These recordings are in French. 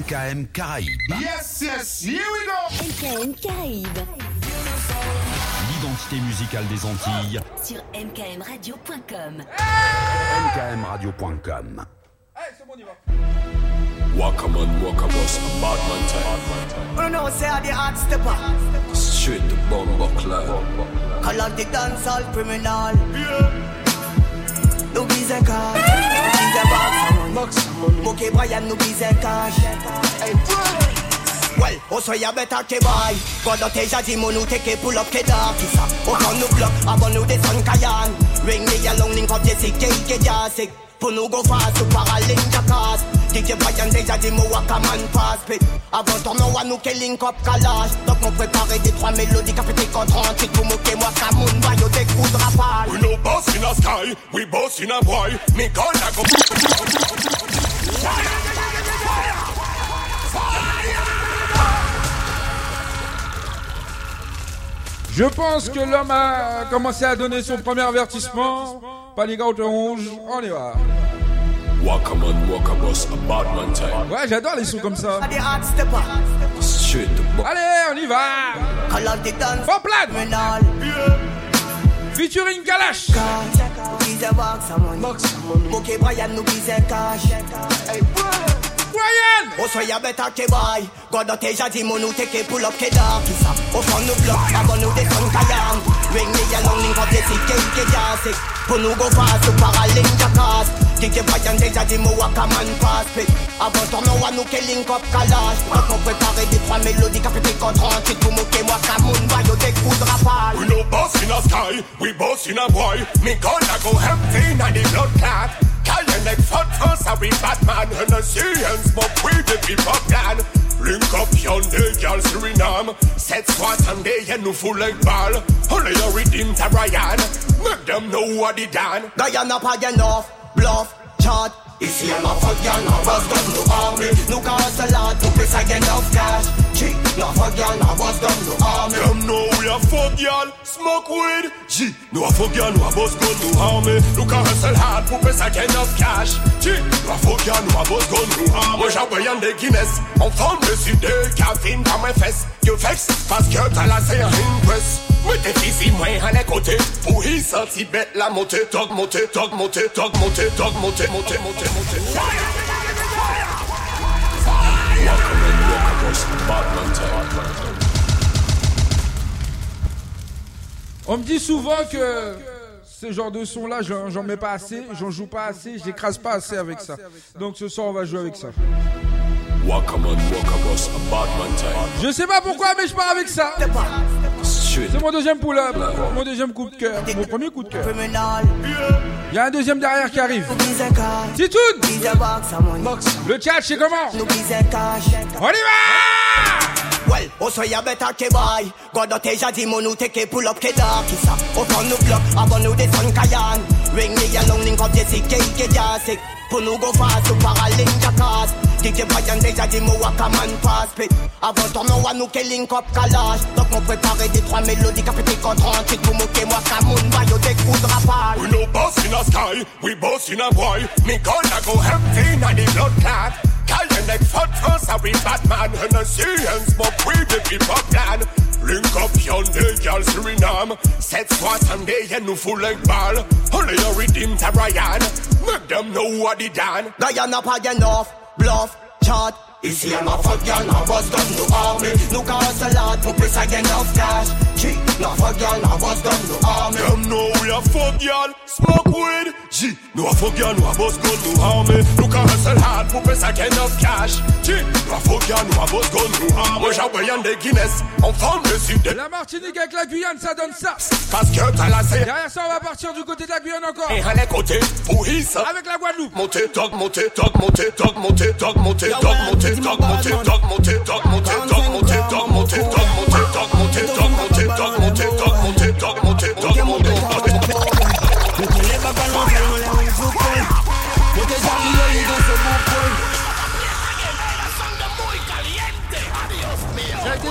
MKM Caraïbes. Yes, yes, here we go MKM Caraïbes. L'identité musicale des Antilles. Oh, sur mkmradio.com. Hey mkmradio.com. Hey, c'est bon, on y va. Walk on, walk on, us, bad man time. Oh no, say the hard stepper. Straight to Bombo Club. Call out the dancehall criminal. Yeah. No visa. Ok Brian nous disait cash. Well, oh, on soit ya better que boy Quand on t'es jazzy, mon nous t'es que pull up que dark ça On oh, prend nous bloc, avant nous descendre Kayan. Ring me along, link up, j'ai c'est que jazzy. Pour nous go fast, ou paraling jakas DJ Brian déjà dit mo wakaman pass pit Avant tournoi wa nous ke link up kalash Donc on prépare des trois mélodies fait contre 38 pour moquer moi Kamoun Bayo des coups de rafale We no boss in a sky, we boss in a boy. Me gonna go. Je pense que l'homme a commencé à donner son premier avertissement. Panique out rouge, on y va. Ouais, j'adore les sons comme ça. Allez, on y va. Bon plan. Featuring Kalash. Brian! O soya beta ke bay God a teja di monu teke pull up ke da Kisa O fan nou blok Agon nou de son kayan Ring me along ling ka plesi ke ke jasik Punu go fast Ou para ling ka kas Kike bayan teja di mo waka man pass. Pit Avant ton nou anou ke link up kalaj Pak nou prepare di 3 melodi ka pepe kontran Chit pou mou ke waka moun bayo de koudra pal We no boss in a sky We boss in a boy. Me gonna go empty na the blood clot. Call your neck fat first, a we Batman. And a see and smoke weed the people plan. Link up yonder, girl Suriname. Set squat and they and no full like ball. Only your redeem to Ryan. Make them know what they done. Diana pas enough, bluff, chat Ici les fuck y'all n'envoie comme nous armés Nous quand on se lance, nous pèse à gain of cash. G, non fuck y'all n'envoie comme nous armés Comme nous, la fuck y'all, smoke weed. G, nous a fuck y'all, nous a boss comme nous armés Nous quand on se lance, nous pèse à gain of cash. G, nous a fuck y'all, nous a boss comme nous armés Moi j'envoie y'en des Guinness. On forme le sud de caféine dans mes fesses. You vex, parce que t'as la serre une presse Mwen te fizi mwen ane kote Pou hi santi bet la mote Dog mote, dog mote, dog mote, dog mote, mote, mote montée. Welcome in, welcome us, Batman time. On me dit souvent que ce genre de son là, j'en mets pas assez, j'en joue pas assez, j'écrase pas assez avec ça. Donc ce soir, on va jouer avec ça. Je sais pas pourquoi, mais je pars avec ça. C'est mon deuxième pull-up, mon deuxième coup de cœur, mon premier coup de cœur. Il y a un deuxième derrière qui arrive. Titoun Le chat, c'est comment On y va Well, oh, ou better beta ke bay Godo oh, te jadi who take a pull up ke da Kisa, ou oh, kon nou blok, abon nou de sun kayan. Ring me along, link up jesi ke ike jasik Pou nou go fast, ou para link jakas Dike bayan de jadi mou waka man I Pe, avon ton one who ke link up kalash Dok mou prepare de 3 melodi ka pete kontrantik Pou mou ke mou waka moun bayo dek koudra pal We no boss in a sky, we boss in a boy. Me gonna go empty na di blood clot. Call your neck fat first, I be bad man. And I see hands, but we the people plan. Link up your niggas' Suriname. Set squat and they ain't no fool like ball. Only you redeem to Ryan. Make them know what he done. Ryan up again off, bluff, chart. Is he a fuck girl, I was done to army No cause a lot, no place again of cash Cheap, no fuck girl, I was done to army Them know we a fuck girl, smoke weed G, no a fuck y'all, no a boss gun, no army. Look a hustle hard, gain of cash. G, no a fuck y'all, no a boss gun, no army. Moi j'envoie y'en des Guinness, forme de sud de La Martinique avec la Guyane, ça donne ça. Parce que t'as Derrière ça, on va partir du côté de la Guyane encore. et à les côtés, pour ça. Avec la Guadeloupe. Monter, dog, monter, dog, monter, dog, monter, dog, monter, dog, monter, dog, monter, dog, monter, dog, monter, dog, monter, dog, monter, dog, monter, dog, monter, dog, monter, dog, monter, dog, monter, dog, monter, dog,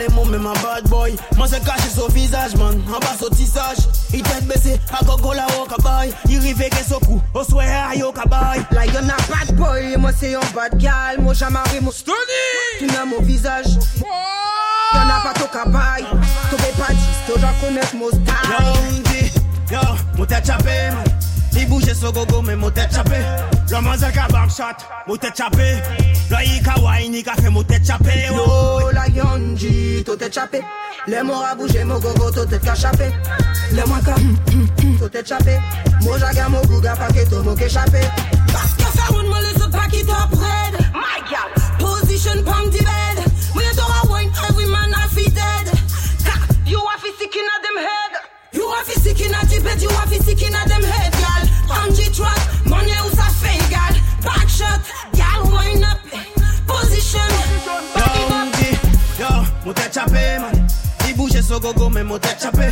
So dan a bad gal e mou men ma bad boy. Man se kache so visaj man. An ba so tisaj I tet bese a gogo la wo kabay I rive gen so kou O swe a yo kabay La yon a bad boy, moi c'est un bad gal, moi j'amare mon Stony! Tu n'as mon visage, y'en a pas ton cabaye, veux pas tu dois connaître mon Yo, style. ndi, yo, mou tèt chapé, man. Li bouje so gogo, men mou tèt chapé Ramazan ka backshot, motet chape La yi ka wine, ka fe motet chape Yo la yonji, totet chape Le mor a bouje, mo gogo, totet ka chape Le mwa ka, totet chape Mo jaga, mo guga, pa ke to mo ke chape Paske feroun mo le sot pa top red My gal, position pam di bed. Mwen yon tora wine, every man a fi dead. Ka, you a fi sick in a dem head. You a fi sick in a di bed, you a fi sick in a dem head Gal, anji try shot. Gal, wind up. Eh, position. Back it up. Yo, mo te chapé, man. Di bouger so gogo, mais mo te chapé.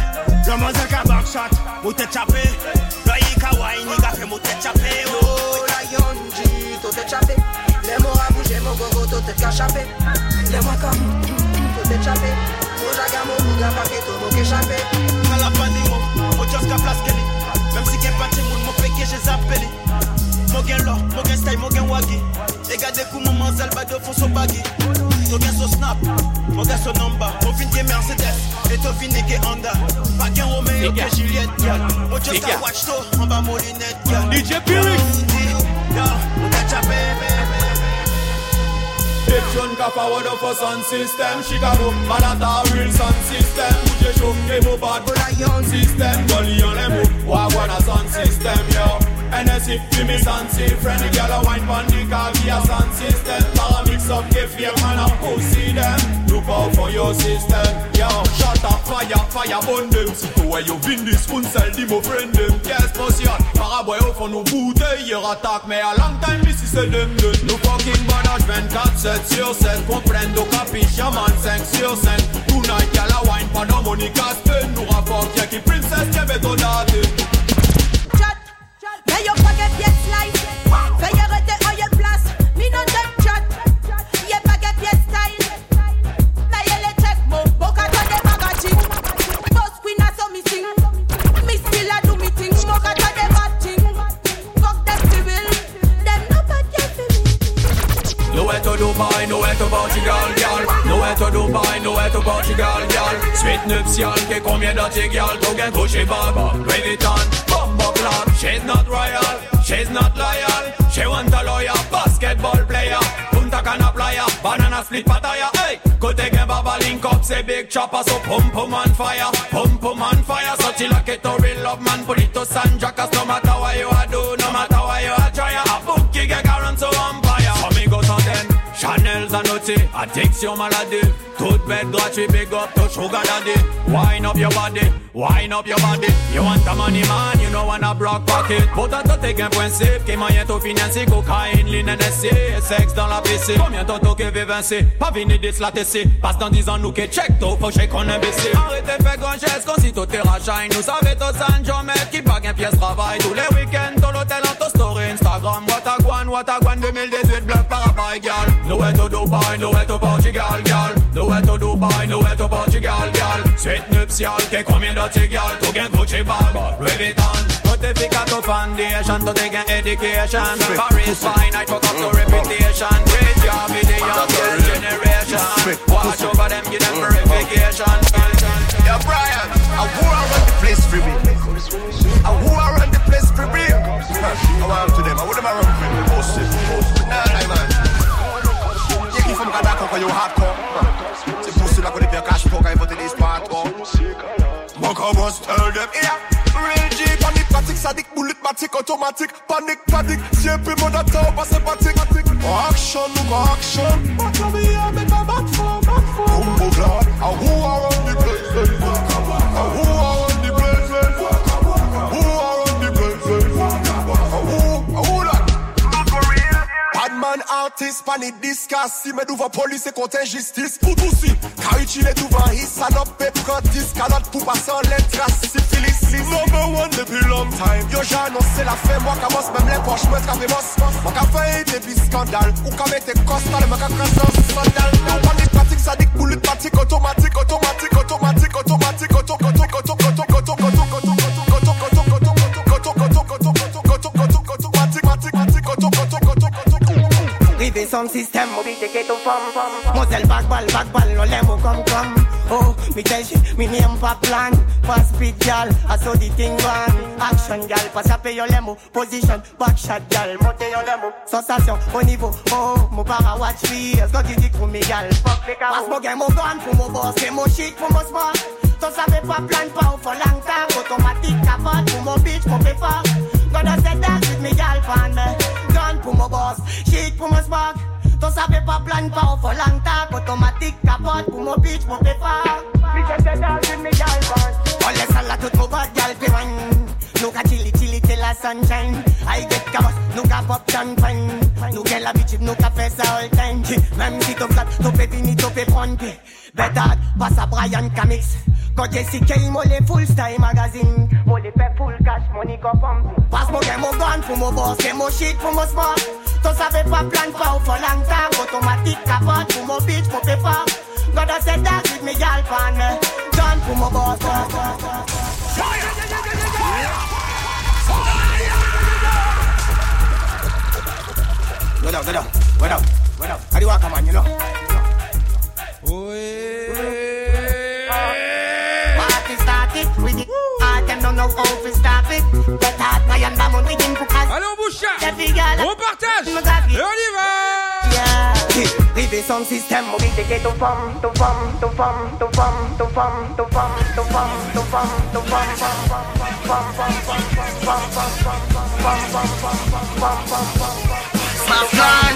L'homme c'est qu'un back shot. Mo te chapé. L'œil kawaii, nigga, fait mo te chapé. Oh, la yonji, to te chapé. Laisse-moi bouger mon to te cachapé. Comme, jaga mon pas que la fin, dis-moi, mo just ka Même si qu'est pas de moun, j'ai zappé. Mo gen lo, mo gen style, mo gen wagi E gade kou mo manzel bado fon so bagi To gen so snap, mo gen so number. Mo fin gen Mercedes, e to fin ge Honda. Pa gen Romeo ke Juliette, gal Mo just ka watch to, an ba mo linet, gal DJ Pyrex. Yo, mo gen chape, Big John ka forward up for sound system Chicago, Manhattan, real sound system. Bouge chaud, et mon bad Yo, la yon system. Gully on les mots, wagwan a sound system, yo NSC, give me sound system Friendly girl a wine pon the car via sound system Para mix up the fear, man a pussy them. Look out for your system, yo Shut up, fire, fire, burn them. Sitôt where you vin this, un sel di mo friend them. Yes, potion, para boy au fond nous bouteilles Hier attack me. A long time ici c'est dem dem Nous fucking badage 24, 7 sur 7 Comprendo, capiche, man 5 sur 5 Tonight, y'all a wine, pas no money casse Nous rapporte, y'a qui princesse, y'a bétonade Chat, mais yo pas que pièce slice. Veuillez arrêter en y'a place. Mi non dem chat. Y'a pas que pièce style. Mais y'a les check mo. Boca to do to girl to to Suite nuptiale, que combien couché baba, Louis Vuitton Club, she's not royal She's not loyal, she want a lawyer Basketball player, Punta Cana player, Banana split pataya, hey Côté gain baba link up, c'est big chopper So pum pum on fire, pum pum on fire So chill like it to real love man. Put it to San no matter what you a do No matter what you a try. A book, you get current so umpire Amigos centaines, Chanel Zanotti, addiction maladie. Toute bête gratuit, big up to sugar daddy. Wine up your body, wine up your body. You want the money man, you know wanna broke pocket. Pourtant toi t'es qu'un principe, qui moyen tout financer Cocaïne, ligne NSC, sexe dans la PC Combien temps que veut vincer, pas venir de la TC Passe dans 10 ans nous que check tout, faut check qu'on imbécile. Arrêtez fait grand geste, qu'on si tout est rachine Nous savez tous San Jomette, qui pague un pièce travail Tous les week-ends, dans l'hôtel, en story Instagram Wataguan, Wataguan 2018, bluff par rapport gal Nowhere to Dubai, nowhere to Portugal, gal Nowhere to Dubai, nowhere to Portugal, gal Suite nuptiale, que combien d'autres gal Tout gain Gucci bag, Louis Vuitton Notificato foundation, to take an education Paris fine, I fuck up to mm. reputation Great job with the youngest generation Watch over them, give them mm. verification Yeah, Brian, I who around the place for me. I who around the place for me. I want to them. I would them around for me. Most it, most it. Nah, nah, man. Mwen ka dako kwa yo hardcore. The pussy like when di pe kash pou Ka evote di spart Mwen ka mons tell dem Real G panik patik Sadik bulit matik Otomatik panik patik Syepi mwen da tau pa sempatik Aksyon nou ka aksyon Bata mi a mek a bat for Koum pou glad A who are on the plek A who are? artist, pa ni diskas Si me duvan polis e konten jistis Pou tousi, ka utile duvan his Sanop pe prantis, kanot pou pasan letras Sifilis, sis, number one depi long time. Yo janon se la fe, mwa ka mos Mem le poch mwen trape mos Mwa ka fe e depi skandal Ou ka mette kostal, mwa ka krasan skandal Nan panik patik, sadik, poulit patik Otomatik, otomatik, otomatik Rive son sistem, mou bite ke tou fom Mozel bakbal, bakbal, nou lè mou kom kom Oh, mi tel shi, mi nem pa plan Pas pit gal, aso di ting van Action gal, pas ape yo lè mou Position, back shot gal, monte yo lè mou Sensasyon, o nivou, oh Mou para watch fi, esko ki di kou mi gal Pas mou gen mou gun, pou mou boss Gen mou chic, pou mou smart Ton save pa plan, pa ou fo lang tan Otomatik kapot, pou mou bitch, pou pe fok Gonna set that with mi gal pan me pour mon boss, shit pour mon spark. Toi savais pas plan, pas au fond longtemps Automatique, capote pour mon bitch, mon pépard Me just set that with me gal fan On laisse à la toute mon bad gal pe wine Nou ka chili chili till la sunshine. I get cabos, nou ka pop champagne. Nou get l'habitude, nou ka fè ça all time. Même si t'es flat, t'es fait fini, t'es fait prendre Betad, passe à Brian Camix Go Jessica, mole full style magazine. Mole pe full cash money go pumping. Pass mo demo gun for mo boss, demo shit for mo smart. To save pa plan pa for long time. Automatic cabot for mo bitch, mo paper. God I said that with me y'all pan. Gun for mo boss. Fire! Go down, go down, go down, go down. How do you walk, man? You know. Oh, yeah. chat, Ryan Damon, we didn't cook us. Allons, Bouchard! On partage! Et on y va! Yeah. Rivé son système, on dit que ton femme, ton femme, ton femme, ton femme, ton femme, ton femme, ton femme, ton femme, ton femme, ton femme, ton femme, ton femme,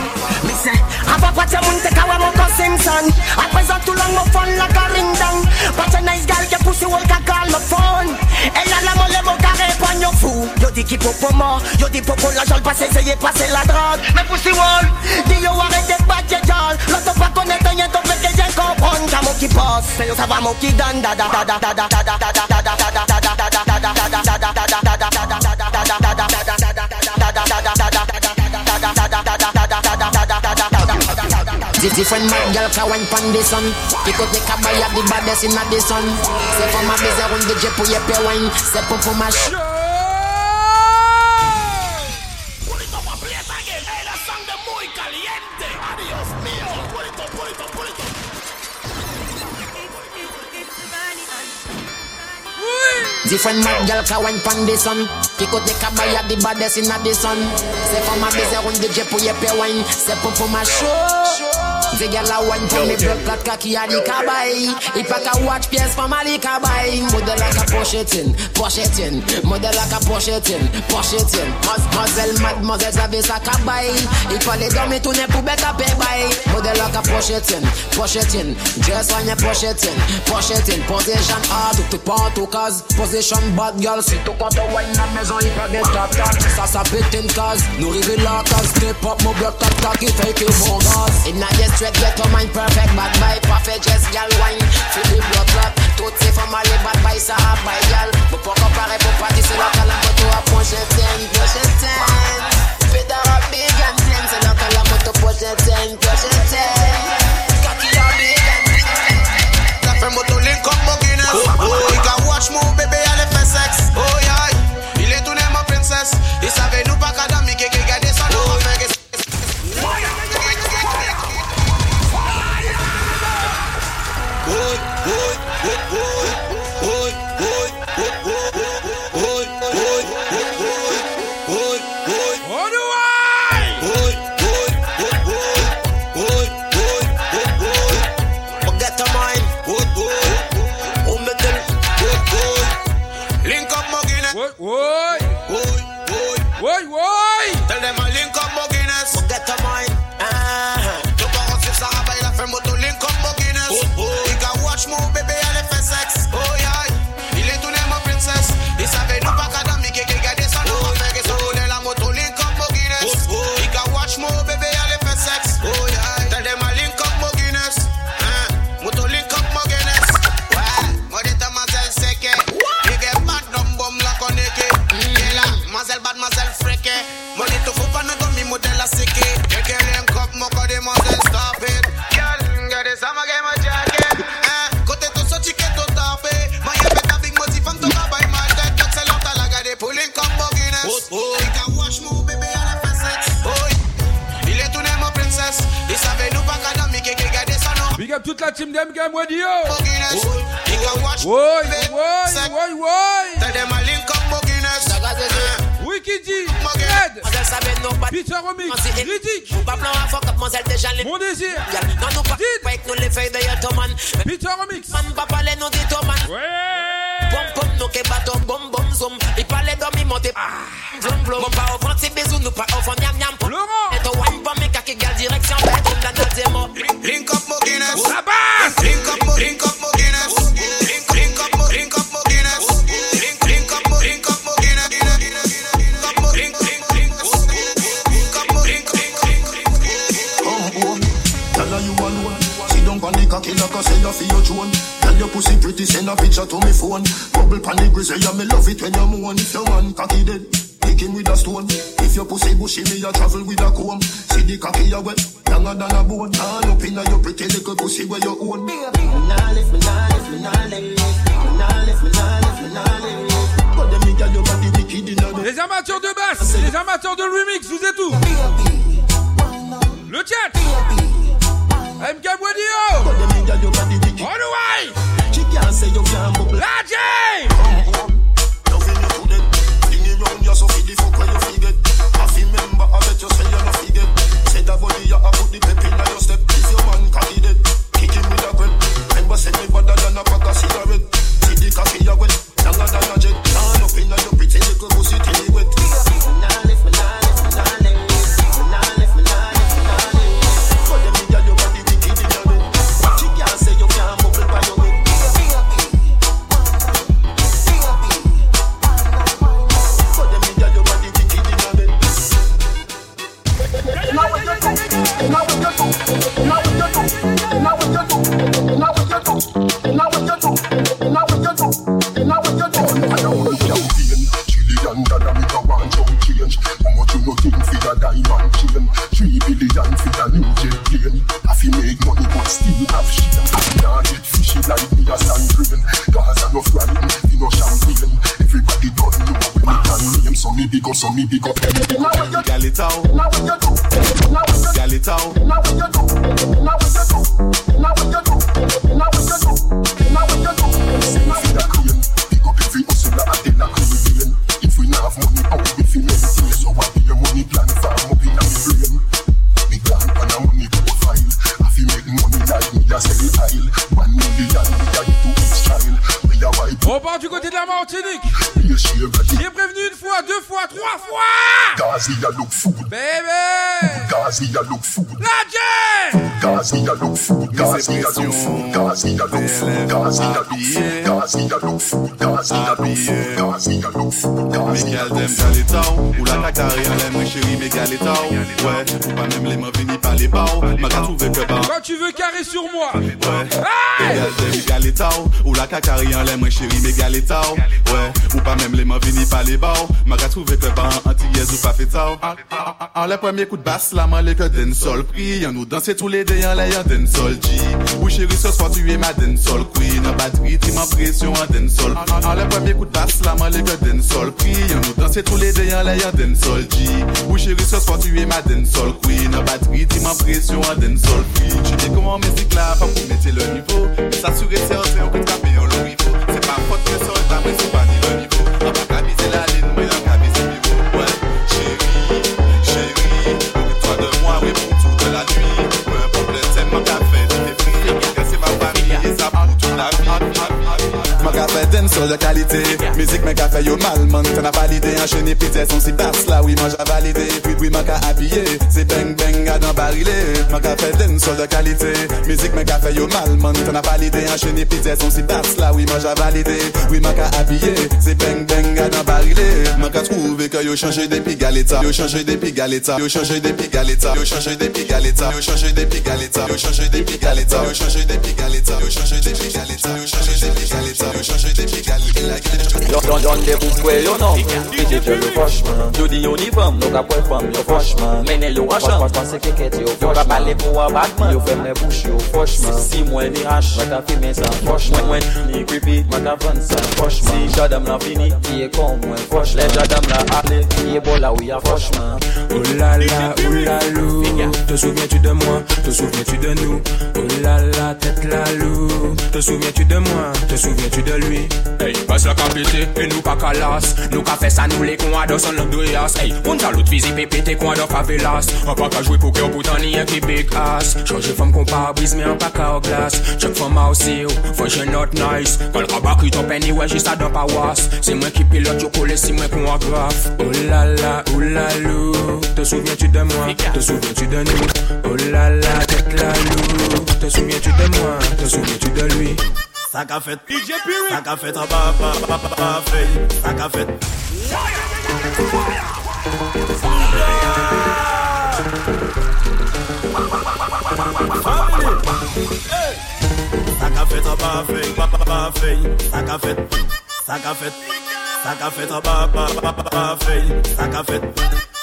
Papa pacha munte kawa moko Simpson. Apesa my phone like a ring dong. Pacha nice girl your pussy wall ka call my phone Elle la molle boca repagne fou Yo di ki popo mort, yo di popo la jol Pas essayer passer la drogue. Mais pussy wall, di yo arrête de battre jol. L'autre pas connaître rien, donc le que j'en comprends Ka mo ki passe, ça va mo ki dan da da da da da da da da da. Different mad girl can wine pon the sun. Pick up the cabaya the baddest in the sun. C'est pour ma baiser the jet pour y payer wine. C'est pour pour ma ch Different mad girl can wine pon the sun. Pick up the cabaya the baddest in the sun. C'est pour ma baiser the jet pour y payer wine. C'est pour pour ma show Say girl a want for me broke that cocky a the cabai. If I can watch PS for my liquor buy Mother like a push it in, push it in Mother like a push it in, push it in Mus muzzle mad muzzle service a cabai. If I lay down me to ne pou better pay by. Mother like a push it in, push it in dress on you push it in, push it in Position hard to point to cause Position bad girl. Si tou konta wine na mezon if I get top top Ça ça pétin cause, nous rigolant and step up my blood top cocky fake it bogus Inna the straight get your mind perfect bad boy, perfect just gal wine. Feel the blood clot Tout c'est for my bad by ça a by gal Me pour comparer pour partir c'est la cala moto à prochain ten prochain ten. Pédard à big and ten c'est la cala moto prochain ten prochain ten. Cocky à big and ten La femme moto link up buggy now Oh, oh. you can watch move baby Tchau, Mix! Les amateurs de basse, les amateurs de remix, vous êtes où? Le chat. MK Dialogue fou, gaz, ou la kak ta re alem, mwen chéri mwen. Ouais, ou pas même les mains vini par les bars, m'a qu'à trouver. Quand tu veux carrer sur moi. Ouais, ou la kak ta chéri mwen. Ouais, ou pas même les mains vini les bars, m'a qu'à trouver anti-yes ou pas. An le premye kout bas la man le ke den sol pri An nou danse tou le dey an le yon den sol ji Ou cheri se swa tuye ma den sol kwi Nan batri ti man presyon an den sol pri An le premye kout bas la man le ke den sol pri An nou danse tou le dey an le yon den sol ji Ou cheri se swa tuye ma den sol kwi Nan batri ti man presyon an den sol pri Jete koman mezik la pa pou mette le nivou S'asure se an se an kout kape yon lou ivo Se pa pot presyon an ta mwen sou pa Sol de kalite, mizik men ka fè yo malman Fè nan valide, an chene pite son si bas la Ouye manj a valide, pwit ouye man ka abye Se beng beng a dan barile Man ka fè den sol de kalite Mizik men ka fè yo malman Fè nan valide, an chene pite son si bas la Ouye manj a valide, ouye man ka abye Se beng beng a dan barile Man ka trouve ke yo chanje depi galeta Yo chanje depi galeta Yo chanje depi galeta Yo chanje depi galeta Yo chanje depi galeta Yo chanje depi galeta Yo chanje depi galeta Yo chanje depi galeta Yo chanje depi galeta Yon yon de pou kwe yon nom te yon Nou ka fam Mene se ka pale pou Si mwen ni Mwen fime san Mwen ni kripi Mwen ka fan san Si jadam la fini kon mwen Le jadam la ale bola ou ya la la, Te souviens-tu de moi? Te souviens-tu de nous? Oh la la, tête la lou Te souviens-tu de moi? Te souviens-tu de lui? Hey, bas la ka pete, e nou pa kalas Nou ka fe sa nou le kon ados an lang do yas Hey, kon ta lout fizi pe pete kon ados pa velas An pa ka jwe pou kè ou poutan ni yon ki big ass. Chanje fèm kon pa briz, men an pa ka ou glas Chek fèm a ou oh, se ou, fèm jè not nice. Kal raba kri ton peni wè jist adan pa was. Se mwen ki pilot yo kole, si mwen kon a graf Oh la la, oh la lou. Te souvien tu de mwen, te souvien tu de nou Oh la la, tèt la lou. Te souvien tu de mwen, te souvien tu de lui? Sa ka fet DJ Piri. Sa ka fet a ba ba ba ba ba fey Sa ka fet Family hey. Sa ka fet a ba fey ba ba ba fey Sa ka fet Sa ka fet Sa ka fet a ba ba ba ba ba fey Sa ka fet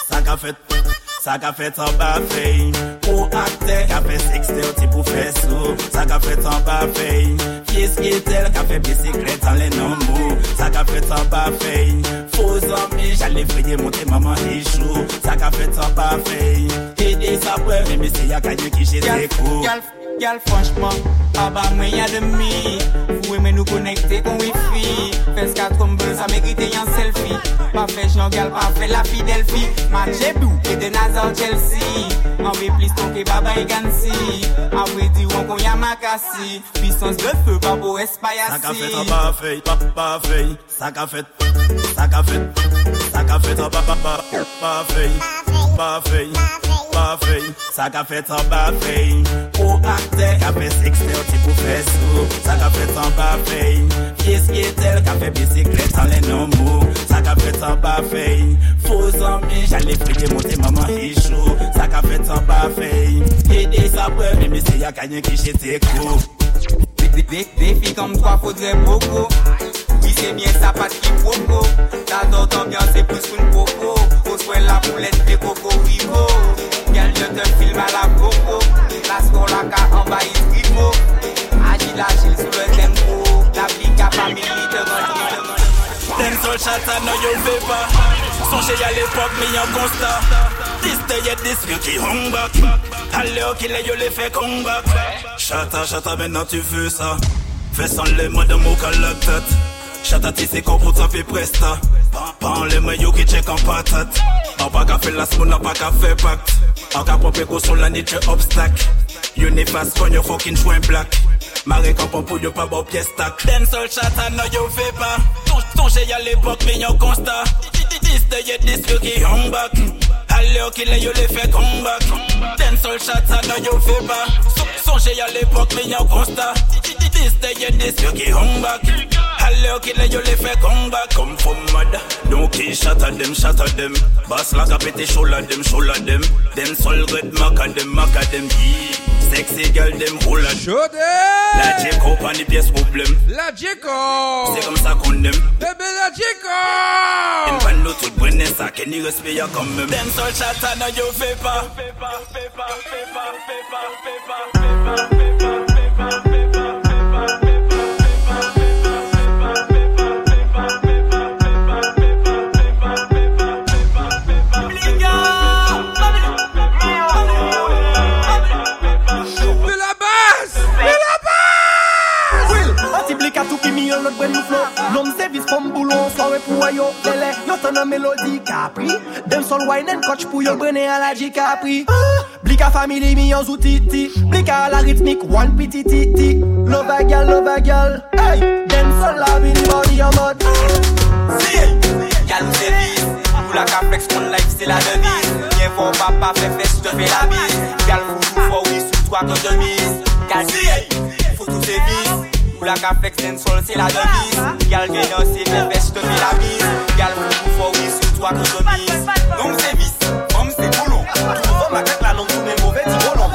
Sa ka fet Sa ka fet an ba fey, pou akte Ka fe sekste ou ti pou fe sou. Sa ka fet an ba fey, fye skitel Ka fe bisiklet an le nan mou Sa ka fet an ba fey, fou zanmi Jale vreye monte maman e chou. Sa ka fet an ba fey, e de sa pwe Mè mè se ya kanyo ki jese kou. Gyal, gyal, franchman, aba mwen ya demi. Mwen men nou konekte kon wifi Fes katrom bel sa merite yon selfie. Pa fe jan gal pa fe la fi delfi Matche blou e de nazar Chelsea. An we plis ton ke baba e gansi An we di wan kon yon makasi Pisans de fe pa bo espayasi Sa ka fet an pa fey, pa pa fey Sa ka fet, sa ka fet Sa ka fet an pa pa pa Pa fey, pa fey Sa ka fet an pa fey Ou akte, ka pe sekste ou ti pou fesou Sa ka fet an pa en bas, feuille Fils qui est tel, qu'a fait bicyclette en les noms Ça qu'a fait en bas, feuille Faux amis, j'allais prier monter maman échou Ça qu'a fait en bas, feuille Aider sa mais c'est y'a coups Des, des, des filles comme toi faudrait beaucoup. Oui, c'est bien ça, pas qui poco. T'adores ton bien, c'est plus. Au soin la poulette, des coco vivo. Quel je te filme à la coco. La scolaka envahit frigo. Agile, agile sous le. La blica famille te rend Dem sol chata non yo ve pa Sonje l'époque mi yon This day yet this you qui hung back Allez au qu'il yo les fait combat Chata chata maintenant tu veux ça Fais sans les mots de mon tête Chata ti t'en fait presta Pan les mots yo qui check en patate. En pas qu'à faire la smoule, en pas qu'à faire pacte. En qu'à pomper go sur la niche obstacle. You ne yo black Mare kompon pou yo pa bo piyes tak Den sol chata nan yo ve pa Sonje ya l'epok mi yon konsta Dis de ye dis yo ki yon back. Ale yo ki le yo le fe kombak Den sol no nan yo ve pa Sonje ya l'epok mi yon konsta Dis de ye dis yo ki yon bak Hello, kid, let you live a come back. Come from mother. Don't shot at them, shot at them. Bass like a petty shoulder them, shoulder them. Them soul red maca them, maca them. Yeah. Sexy girl, dem roulan Show La Djeko pa ni piyes problem. La Djeko Se kom sa kon dem Bebe la Djeko Dem pan nou tout bwene sa ke ni respe ya kanmem Dem sol chata nan yo fepa Fepa, fepa, fepa, fepa, fepa, fepa, fepa ni yon lot bwen nou flow Lom sevis pom boulon, soare pou a yo Lele, yon ton nan melodi kapri Dem sol wine and coach pou yon brene a la di kapri Blika family mi yon zoutiti. Blika a la ritmik, one piti titi. Love a gal, love a gal Hey, dem sol la mi ni body yon mod Si, gal ou sevis Pou la ka flex kon life se la devis Nye vò papa fe fes, te fe la bis Gal fò fò fò, wis ou to a to demis Gal si, fò tou sevis Ou la caplex den sol c'est la devise. Gal danser fais fesse je te fais la bise. Gal fou fou oui sous toi quand je mise. Donc service Comme c'est boulot. Tout va ma tête la langue tous mes mauvais petits bolons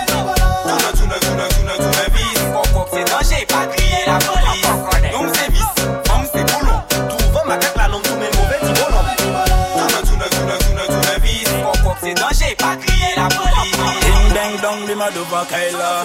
Tourne tourne tourne tourne tourne vis Pop c'est danger pas crier la police. Donc service Comme c'est boulot. Tout va ma tête la langue tous mes mauvais petits bolons Tourne tourne tourne tourne tourne vis Pop c'est danger pas crier la police. Ding dang dong fi ma devant Kayla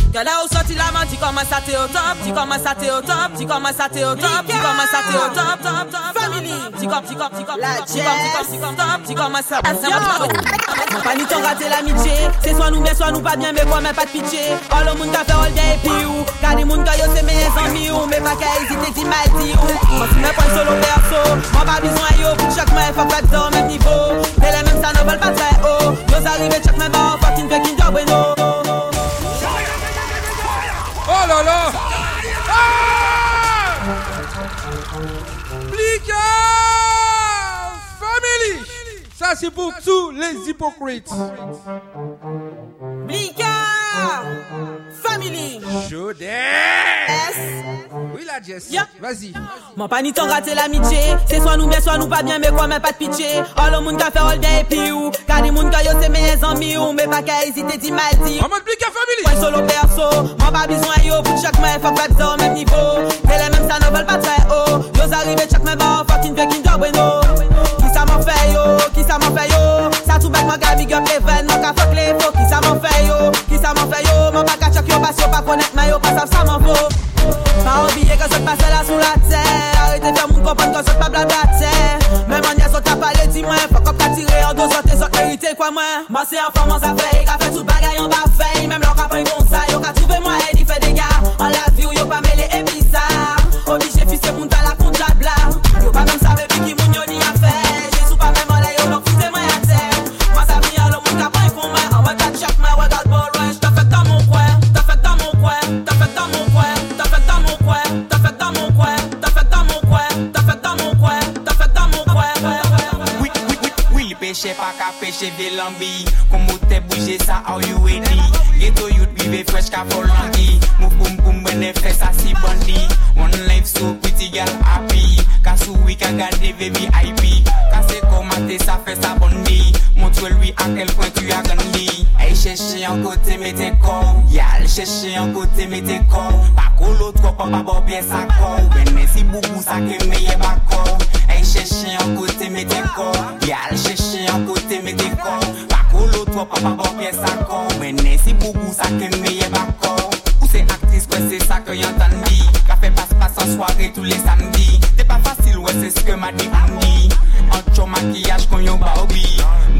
Que là où sorti la main tu commences à t'es au top Tu commences à t'es au top Tu commences à t'es au top Tu commences à t'es au top top top Family. Tu commences tu commences tu commences Tu commences tu commences top Tu commences à Mon pas ni temps rater l'amitié. C'est soit nous bien soit nous pas bien mais quoi mais pas de pitié. Oh le monde qu'a fait all day et puis où? Car des monde qui c'est mes amis ou Mais pas qu'à hésiter si mal dit ou Moi si me prends solo perso. Moi pas besoin yo pour chaque main faut pas dans même niveau. Mais les mêmes ça ne veulent pas très haut. Nous arrivons chaque main bah fucking fucking job bueno là ah Family. Ça c'est pour tous les hypocrites. Blika Family. Jode S Oui la Jess. Vas-y. Man pa ni tan rate l'amitié. Se swa nou bien, swa nou pa bien Me kwa men pa t'pitié All o moun ka fe all bien epi ou Ka di moun ka yo se me ye zanmi ou Me pa ka ezite di mal di An man plike family Mwen solo perso. Man pa bizwen yo Pout chak men fok pep zon men nivou Tele men sa nou vel pa tre ou oh. Yo zarive chak men ba Fokin fe kin do bueno man fè yo, ki sa man fè yo? Sa tou bèk man gabi gèp even, man ka fòk lè fò Ki sa man fè yo, ki sa man fè yo? Man pa ka chok yo, bas yo pa konèt man yo, pa sav sa man fò Pa oubliye ke sot pase la sou la tè Arrete fè moun kompon kon sot pa blablate Mè man yè sot ka pale di mwen Fòk op ka tire an do sot, te sot merite kwa mwen Man se an fò man sa fè, ka fè tout bagay an ba fè Mèm lò ka pè yon peche, pa ka peche velan bi. Komote bouje sa ou yu e di Geto yut vive fresh ka folangi Mou koum koum bene fes a si bandi. One life so pretty girl happy. Kasou we wi, ka gade ve VIP Kase komate sa fes wi, a bandi. Montre lui a kel point tu a gandi Ay chèche yon kote mette kou Yal chèche yon kote mette kou Pa kolo tro pa pa bo bien sa kou Bene si boukou sa ke meye bako Yal chèche yon kote mè te kon Yal chèche yon kote mè te kon Bako lotwa pa pa bon piè sa kon Mè nè si bougou sa ke mè ye bakon Ou se aktris kwen se sa ke yon tan di. Ka fe pas-pas an soare tou le samdi Te pa fasil wè se ske ma di kondi An chou makiyaj kon yon baobi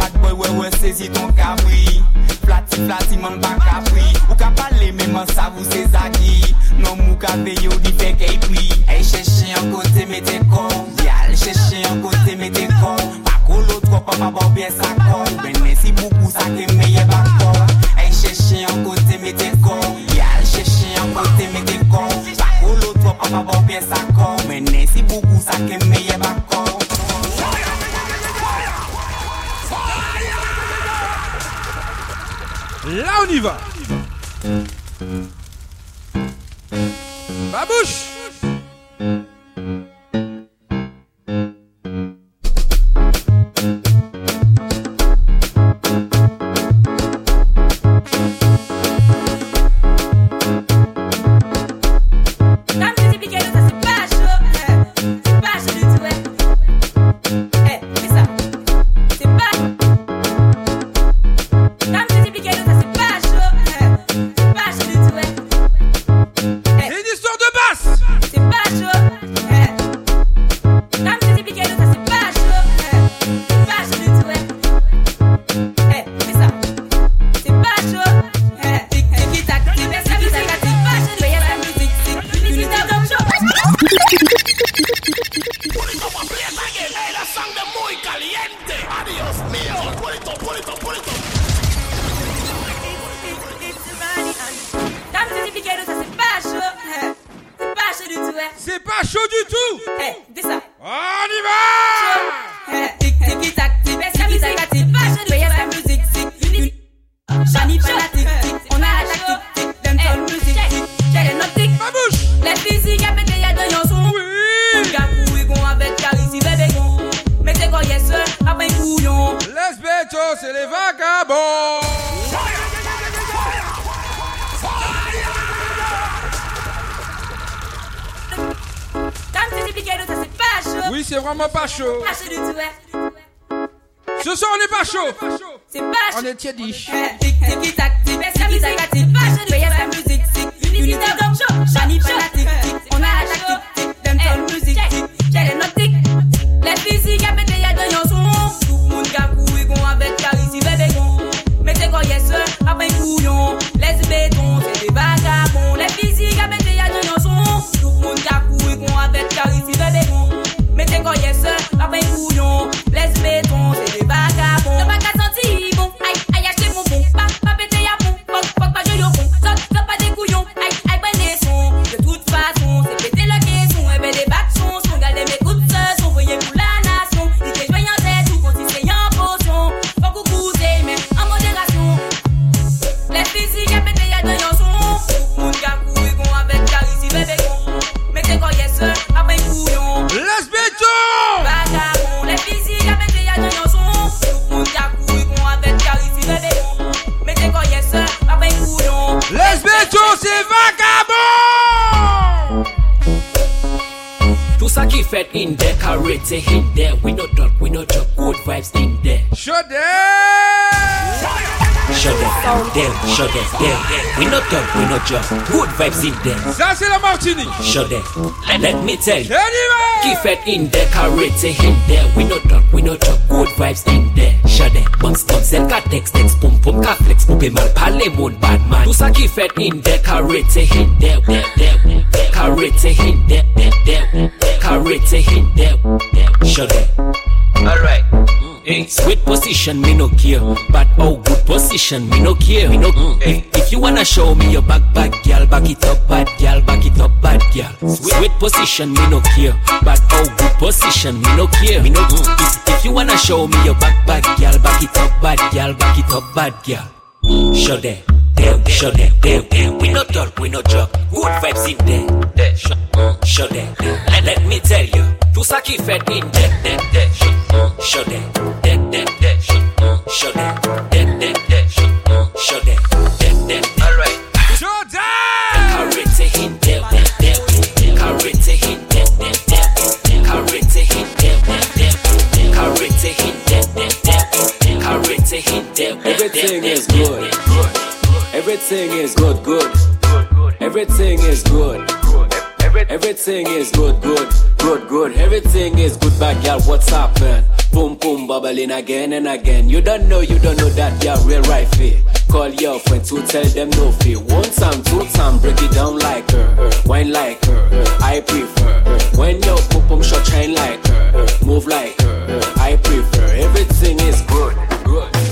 Bad boy wè wè sezi ton kabri Flati flati man baka pri Ou ka pale men man savou se zaki. Non mou ka veyo di fek e pri. E chèche an kote mette kon. Yal chèche an kote mette kon. Bako lo tro pa pa bon bien sa kon. Benne si poukou sa ke meye bakon E chèche an kote mette kon. Yal chèche an kote mette kon. Bako lo tro pa pa bon bien sa kon. Benne si poukou sa ke meye bakon Là on y va. Babouche Zip. Ça c'est la Martinique. Show. Let, let me tell you. Anyway. Keep it in there, carrot in there. We no talk, we no talk. Good vibes in there. Show them. Bounce, bounce, and text, text, boom, boom, got flex, boom, mal, pale, moon, bad man. Tout ça qui fait in there, carrot in there, there, there, there. Carrot in there, there, there, there. Carrot in there, there. Show. Alright. Mm. Hey. Sweet position, me no care. But oh, good position, me no care. Me no. Mm. Hey. Eh. You wanna show me your back, bad girl, back it up, bad girl, back it up, bad girl. Sweet position, me no care. But oh, good position, me no care. Me no if, if you wanna show me your back, bad girl, back it up, bad girl, back it up, bad girl. Show them, them, show them, them, them. We no talk, we no joke. Good vibes in there. Uh, show, them, show them. Let, let me tell you, tout ça if in there, there, there. Uh, show them. Everything is good. Everything is good, good. Everything is good. Everything is good, good, good, good. Everything is good, bad girl. What's happened? Boom, boom, bubbling again and again. You don't know, you don't know that you're real right here. Call your friend to tell them no fear. One time, two time, break it down like her. Wine like her, I prefer. When your poop, I'm short, shine like her. Move like her, I prefer. Everything is good, good.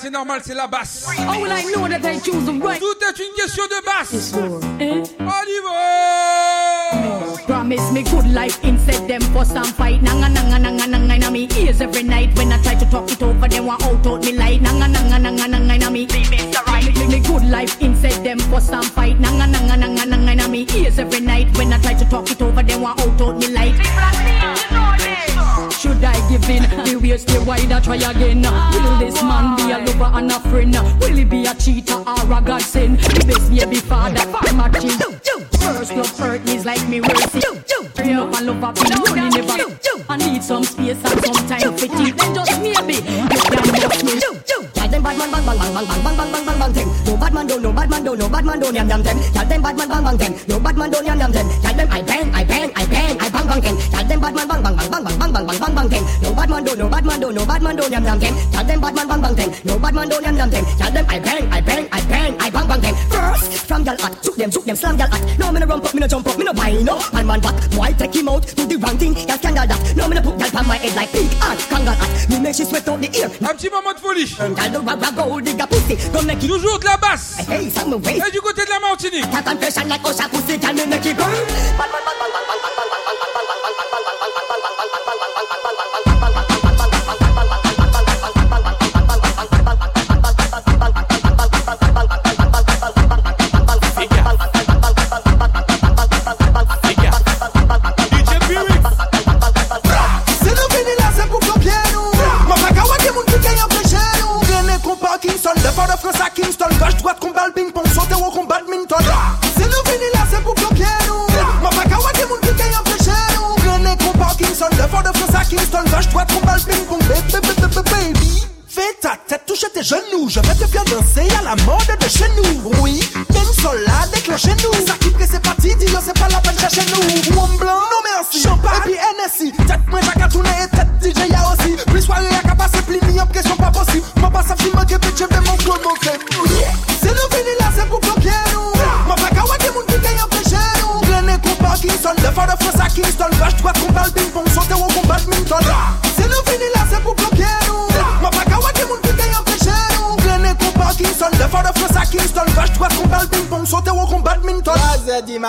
c'est normal, c'est la basse. Oh, and I know that I choose the right. Tout est une question de basse. Eh? Olivo! Promise me good life, instead them for some fight. Nanga nanga nanga nanga na me ears every night when I try to talk it over, they want out out me light. Nanga nanga nanga nanga na me. Give me good life, instead them for some fight. Nanga nanga nanga nanga na me ears every night when I try to talk it over, they want out out me light. Should I give in? face me wide, try again. Will this man be a lover and a friend? Will he be a cheater or a godsend? The best may be father, farmer, king. First love hurt me like me mercy. Free up and love up in money never. I need some space and some time for think. Then just maybe you can love me. Them bad man bang bang bang bang bang bang bang bang bang bang them. No bad man don't, no bad man don't, no bad man don't yam yam them. Tell them bad man bang bang them. No bad man don't yam yam them. Tell them I bet. bad man do, no bad man do, no bad man do, yam yam ten. Tell them bad man bang bang ten, no bad man do, yam yam ten. Tell them I bang, I bang, I bang, I bang bang ten. First, from gal at, shoot them, shoot them, slam gal at. No me no rump up, me no jump up, me no buy no. Bad man back, boy take him out? Do the wrong thing, gal scandal that. No me no put gal on my head like pink art, kangal at. Me make she sweat out the ear. Un petit moment de folie. Gal do rag rag gold, digga pussy, go make it. Toujours de la basse. Hey, some way. Et du côté de la Martinique. Attack and pressure like oh, Osha pussy, gal me make it burn. Bad man.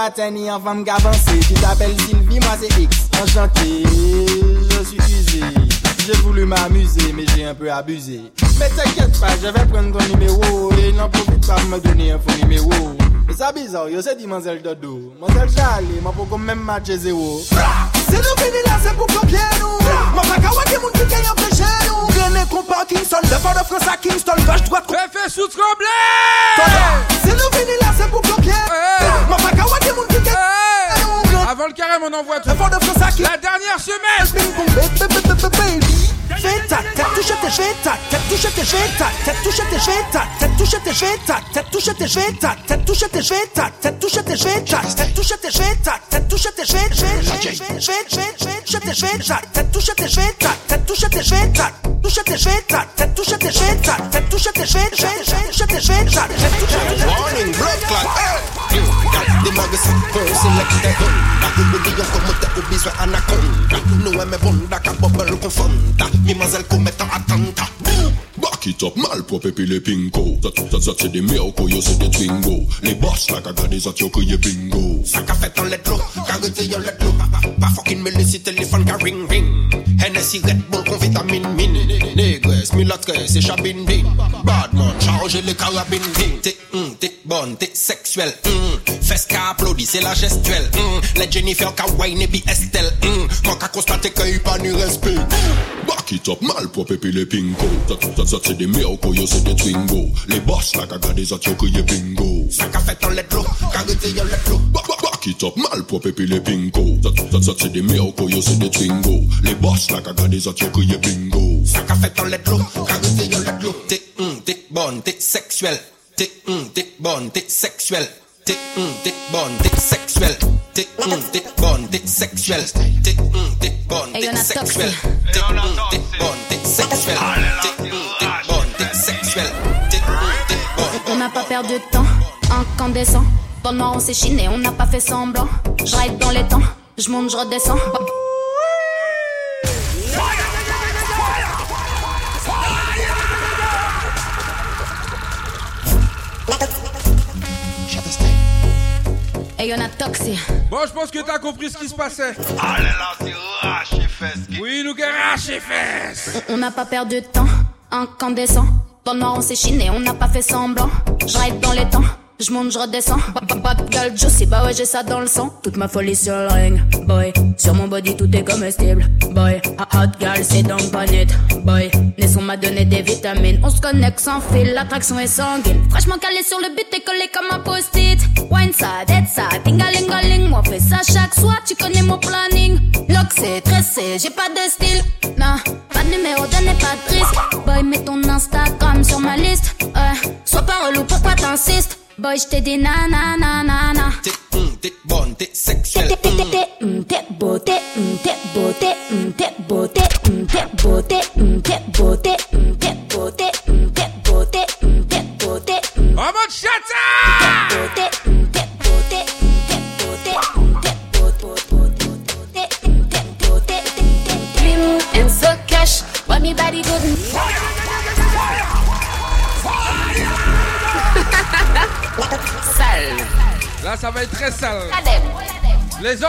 Matin, ni en femme. Tu t'appelles Sylvie, moi c'est X. Enchanté, je suis usé. J'ai voulu m'amuser, mais j'ai un peu abusé. Mais t'inquiète pas, je vais prendre ton numéro et n'en profite pas pour me donner un faux numéro. Mais ça bizarre, yo c'est mademoiselle Dodo. Mademoiselle Charlie, moi faut quand même matcher zéro. C'est nous fini là, c'est pour bloquer nous Moi pas qu'à des qui gagne après chez nous Grené qu'on Parkinson, de fort de France à Kingston Gauche droite fait sous trembler C'est nous fini là, c'est pour bloquer Moi avant le carême, on envoie tout. La dernière semaine. Schwänzer, Tattusche der Schwänzer, Tattusche der Schwänzer, Tattusche der Schwänzer, Tattusche der Schwänzer, Tattusche der Schwänzer, Tattusche der Schwänzer, Tattusche der Schwänzer, Tattusche der Schwänzer, Tattusche der Schwänzer, Tattusche der Schwänzer, Tattusche der Schwänzer, Tattusche der Schwänzer, Tattusche der Schwänzer, Tattusche der Schwänzer, Tattusche der Schwänzer, Tattusche der Schwänzer, Warning, Blood Clot, got the magazine, person like the gun, back in the young como te ubis ve anaconda, no me bonda, capo pero confunda, Mimazelle commettant attentat. Back it up, malpropre et puis les pinko Ça, ça, ça c'est des miracles, yo c'est des twingo Les boss là qu'a gardé ça, t'yo crié bingo Ça qu'a fait en let l'eau, carité yon let l'eau. Pas fucking me laisser téléphone qu'a ring ring. Hennessy Red Bull con vitamine mine. Négresse, mulâtresse et chabindine. Badman, chargez les carabines. T'es, hum, t'es bonne, t'es sexuelle. Hum. Fesse qu'a applaudi, c'est la gestuelle. Hum. Les Jennifer wine et Estelle. Hum. Moi qu'a constaté qu'il y a pas ni respect. Back it up, malpropre et puis les pinko Ça, ça, c'est des miracles, yo c'est des twingo Les boss là qu'a gardé ça, t'yo crié bingo Ça qu'a fait en let l'eau, carité yon let Back it up, malpropre et puis les pinko Ça, ça, ça c'est des miracles, yo c'est des twingo Les boss ça, t'yo crié bingo Ça qu'a fait carité yon let l'eau. T'es, t'es bonne, t'es sexuelle. T'es, hum, t'es bonne, t'es sexuelle. T'es, t'es bonne, t'es sexuelle. T'es, t'es bonne, t'es sexuelle. T'es, t'es bonne, Hey, t'es on a sexuelle. toxic. T'es, t'es bonne, t'es sexuelle. T'es, t'es bonne, t'es sexuelle. T'es, t'es bonne. On n'a pas perdu de temps, incandescent. Le noir, on s'est chiné, on n'a pas fait semblant. Je ride dans les temps, je monte, je redescends. Et y'en a toxi. Bon, je pense que t'as compris ce qui se passait. Allez là, c'est rache et fesses. Oui, nous fesses. On n'a pas perdu de temps, incandescent. Dans le noir, on s'est chiné, on n'a pas fait semblant. Je ride dans les temps, je monte, je redescends. Girl juicy, bah ouais, j'ai ça dans le sang. Toute ma folie sur le ring, boy. Sur mon body, tout est comestible, boy. Hot hot girl, c'est pas net, boy. Naisson m'a donné des vitamines. On se connecte sans fil, l'attraction est sanguine. Franchement calé sur le but, t'es collé comme un post-it. Wine ça, dead ça, tingalingaling. Moi, fais ça chaque soir, tu connais mon planning. Lock, c'est tressé, j'ai pas de style. Non, pas de numéro, donnez pas de risque. Boy, mets ton Instagram sur ma liste. Euh, sois pas relou, pourquoi t'insistes? Boy, j't'ai dit na na na na na. T'es hum, t'es bonne, t'es sexuelle. T'es t'es t'es t'es hum, t'es beauté, hum, t'es beauté, hum, t'es beauté, hum, t'es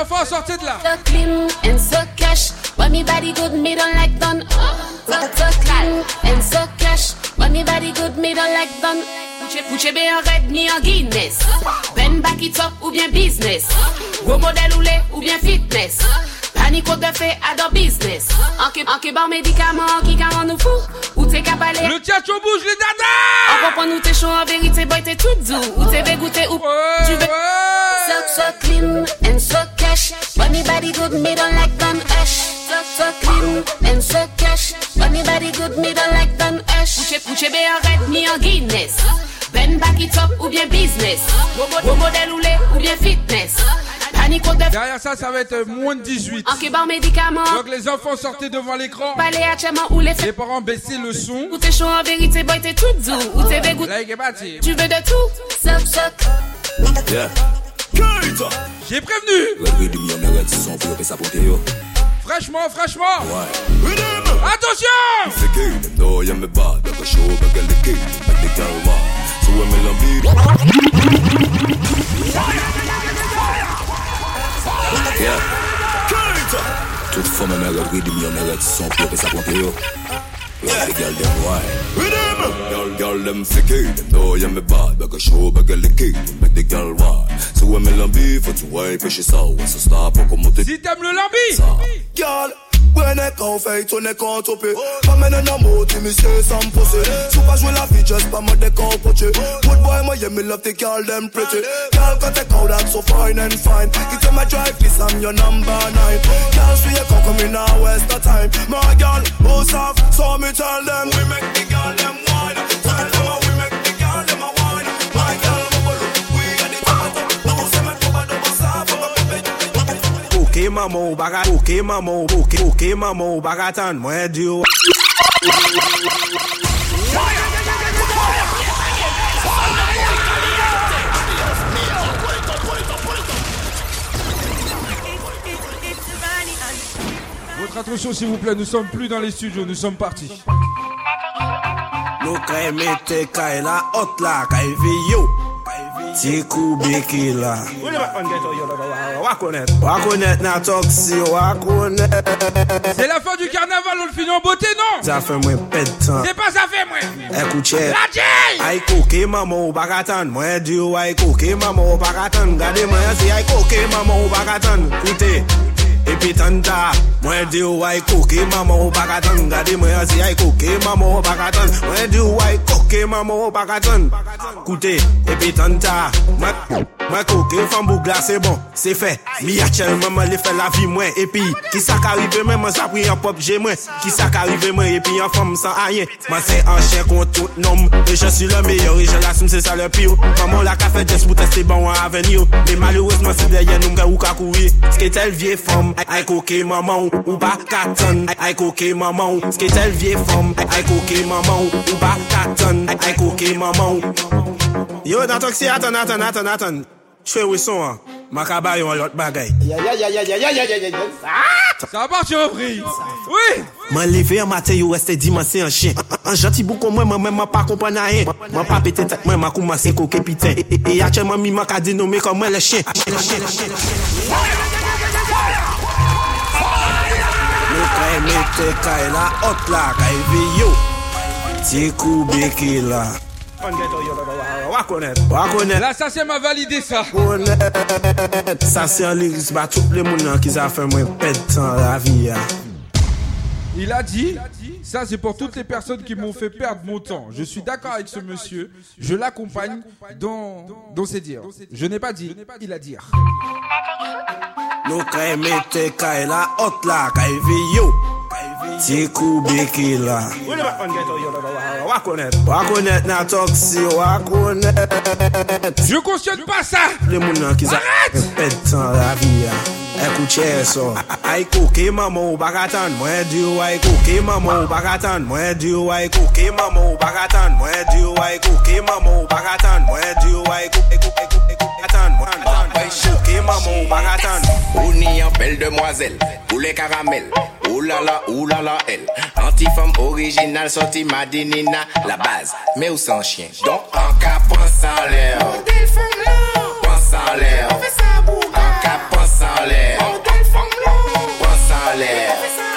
enfants, sortez de là. So clean and so cash. Why me body good, me don't like done. So, so clean and so cash. Why me body good, me don't like done. Fouché, bien en red, ni en Guinness. Ben back it up ou bien business. Gros modèle ou lait ou bien fitness. Au de fait, adore business. En qui bar médicaments, qui car nous fou. Ou t'es capable. Le tchatcho bouge les dadas On comprend nous t'es chaud en vérité, boy, t'es tout doux. Ou t'es dégoûté ou ça, ça va être moins de 18. Donc les enfants sortaient devant l'écran. Les parents baissaient le son. Où t'es chaud en vérité, boy t'es tout zo. Où t'es bégouté Tu veux de tout? J'ai prévenu. Franchement, franchement. Attention. Yeah. Toute femme mérite, oui, demi mérite son pied, puis ça prend pied. Yeah. The girl them why? With them. Girl, girl them ficky. Them know you me bad, but a show, but go licky. Make the girl why? So when me lambi, faut tu why, puis she saw, when so stop, pour qu'on monte. Si t'aimes le lambi. Girl. Bwen e kan fey, on e kan tope Pa mene nan moti, mi se san pose Sou pa jwe la fi, jes pa mwen e kan Good boy, mwen ye mi love te them pretty. Girl Kyal kan take kaw dat so fine and fine. Ite my drive list, am your number nine. Girl, sou ye kan komi now, waste the time. My girl, who's soft, so me tell them. We make the girl them. Bouke maman ou baga maman ou maman ou baga tan Mwen Votre attention s'il vous plaît, nous sommes plus dans les studios, nous sommes partis. Nous créons la la, yo. Ti koube ki la. Wakonet Wakonet na toksi wakonet. Se la fin du karnaval ou l'fini en beauté non? Zafè mwen petan Se pa zafè mwen Ekouche La jay Aiko ke maman ou bakatan Mwen diyo aiko ke maman ou bakatan Gade mwen si aiko ke maman ou bakatan Koute Epi tanda, mwen di ou ay koke, maman ou baka ton Gade mwen a si ay koke, maman ou baka ton Mwen di ou ay koke, maman ou baka ton Koute, epi tanda, mwen mwen koke, fambou glase bon, se fe. Mi achel maman mama li fe la vi mwen, epi Ki sa ka rive mwen, mwen sa pri an pop je mwen. Ki sa ka rive mwen, epi an fam san ayen Mwen se an chen kon tout nom, e je suis le meilleur E je l'assume se sa le pire, maman la ka fe jes pou teste bon an avenir Me malouzman se deyen nou mga ou ka kouye Ske tel vie fam fom Ay koke maman ou ba katan Ay koke maman ou ske tel vie fom. Ay koke maman ou ba katan Ay koke maman ou. Yo nan tok si atan atan atan atan. Chwe wison an. Makaba yon lot bagay. Sa parti reprise Oui Man leve an mate yo este dimanse an chien An janti bou kon mwen mwen mwen mwen pa kompon a yen Mwen pa pete tek mwen mwen kouman se koke piten E a chen mwen mi man ka denome kon mwen le chien Le chien le chien le chien. Kay mete kay la ot la kay ve yo Ti kou beke la Wakonet, wakonet Là, ça, c'est m'a validé ça. Wakonet Sa se an liris ba tout le moun an ki za fe mwen pet tan la vi ya Il a dit, ça c'est pour toutes les personnes qui m'ont fait perdre mon temps. Je suis d'accord avec ce monsieur. Je l'accompagne dans, dans ses dires. Je n'ai pas dit, il a dit. Nou kay mette kay la ot la Kay viyo Ti koube ki la Wakonet na toksi wakonet. Jou konsyon pa sa Le mounan ki za pet tan la viya Ekou chè so. Ay kouke mamou bagatan mwen diyo Ay kouke mamou bagatan mwen diyo Ay kouke mamou bagatan mwen diyo Ay kouke mamou bagatan mwen diyo Ay kouke mamou bagatan mwen diyo Ou ni en belle demoiselle, ou les caramels, ou la la, ou la la elle? Anti-femme originale sortie Madinina, la base, mais ou sans chien. Donc en cas pense en l'air. Pense en l'air. En cas pense en l'air. Pense en l'air.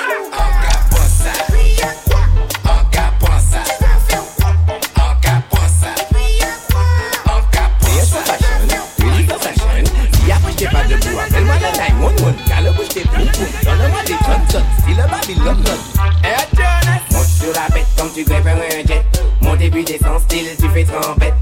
Moun moun, gale bouche te poukou Donne-moi des Johnson, style Bobby London Air Jonas. Monte sur la bête comme tu grèverais un jet Mon début des style, tu fais trompette.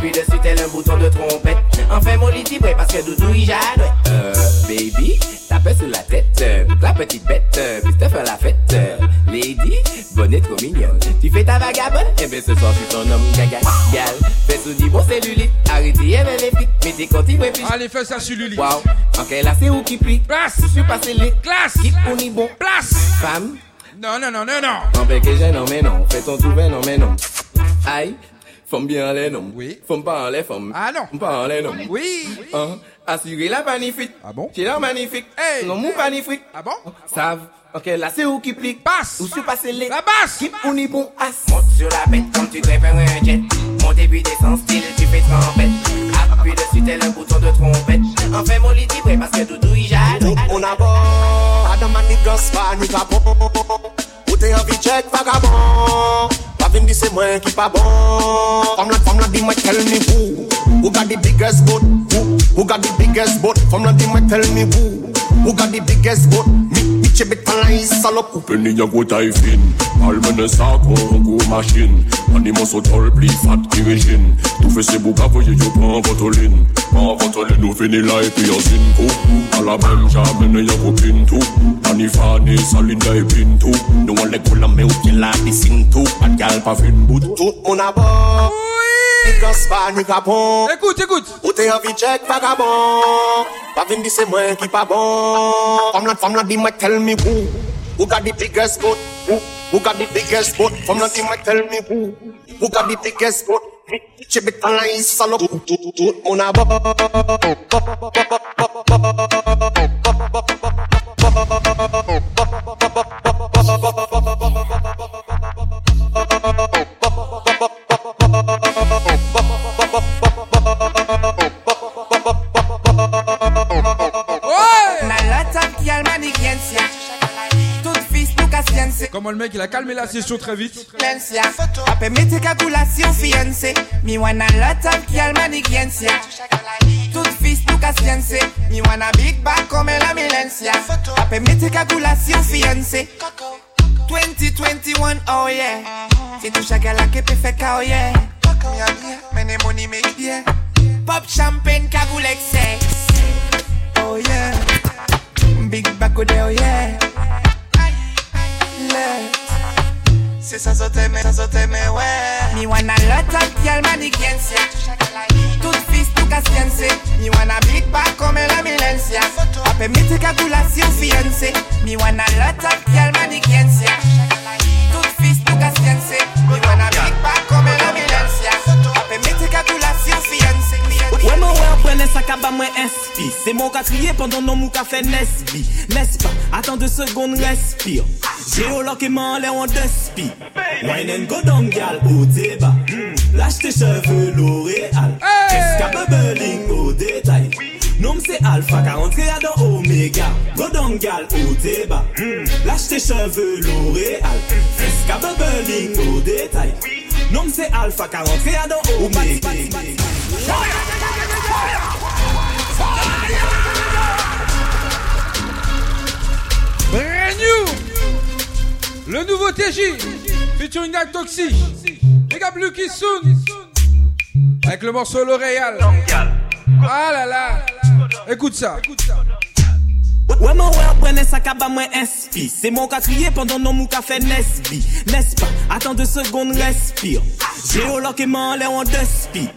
Appuie dessus tel un bouton de trompette. Enfin, mon lit parce que Doudou il jadouette. Euh, baby, tape sur la tête. euh, La petite bête, euh, puis te faire la fête. euh, Lady, bonne et trop mignonne. Tu fais ta vagabonde, et bien ce soir, je suis ton homme gaga. Gal, fais sous bon cellulite. Arrêtez, elle les frites. Mais t'es conti, ouais, puis. Allez, fais ça Luli. Wow, ok, là c'est où qui plie? Place. Je suis passé les. Classe. Qui on y bon. Place. Femme. Non, non, non, non, non. En bec que j'ai non mais non, fais ton tout non mais non. Aïe, femme bien en les non? Oui. Femme pas en les femmes. Ah non. Pas en les non? Oui. Hein, assurer la magnifique. Ah bon? J'ai l'air magnifique. Hey. Non mou magnifique. Ah bon? Savent. Ok, là c'est où qui plique. Passe. Où suis passé les. La basse. Qui on y bon as? Monte sur la bête comme tu grimpes un jet. Mon début descend style, tu fais trompette. Appuie dessus tel un bouton de trompette. Enfin mon lit vibre parce que Doudou il jade. On a bon, Adam and the gospel, nous capons. Ou t'es envie check vagabond? Vin di c'est moi qui pas bon. Femme la, femme la, dis-moi, tell me who. Who got the biggest boat? Who, who got the biggest boat? Femme la, dis-moi, tell me who. Who got the biggest boat? Tibetan salop Ou peni ya go tay fin Palmen e sa kon oh, go machin the so tol pli fat to rejin Tou fe se bou kavoye yo pan votolin Pan votolin ou fini la epi yo zin kou Ala men jamen e ya go pintou Ani fane salin in e pintou Nou an le kola me ou ki la disin tou Pat gal pa fin bout tout on a bo the gospel, nous capons. Écoute, écoute. Ou t'es envie check vagabond. Pas vin di c'est moi qui pas bon. Femme la, femme la, dis-moi, tell me who. Who got the biggest boat? Who, who got the biggest boat? Femme la, dis-moi, tell me who. Who got the biggest boat? Chebet pan la salope. Tout, tout, tout, on a bon. Comment le mec il a calmé la session très vite. Clencia. Ape mete calculation fiancé. Me wanna lot of girl manigencia. Tout fils tout ka science. Me wanna big back comme la milencia. Ape mete calculation fiancé. 2021 oh yeah. C'est tout chaque la que peut faire oh yeah. Mene money make bien. Pop champagne cagoule sex. Oh yeah. Big back oh yeah. endless. Me wanna lot of girl, man, you. Tout fils, tout. Me wanna big back comme la milencia. Ape mythique à tout fiancé. Me wanna lot of girl, man, you can see. Tout to big ouais, prenez ça kaba moi inspi. C'est mon qu'a crié pendant nos mou. N'est-ce pas? Attends deux secondes, respire. M'en l'air en despi. Wine and go down, gal, cheveux, L'Oréal. Qu'est-ce bubbling au détail? Nom c'est Alpha, 40 à dans Omega. Go down, gal. Fresca bubbling au détail. Nom c'est Alpha, 40 à dans Omega. Brand new. Le nouveau TJ featuring Act Toxic Big up Lucky Soon. Avec le morceau L'Oréal. Ah là là. Écoute ça Ouais, mon ouais, prenez sa cabane, moi, inspi. C'est mon qu'a crié pendant nos mou qu'a fait Nesby. N'est-ce pas? Attends deux secondes, respire. Géologue et m'en l'air en despi.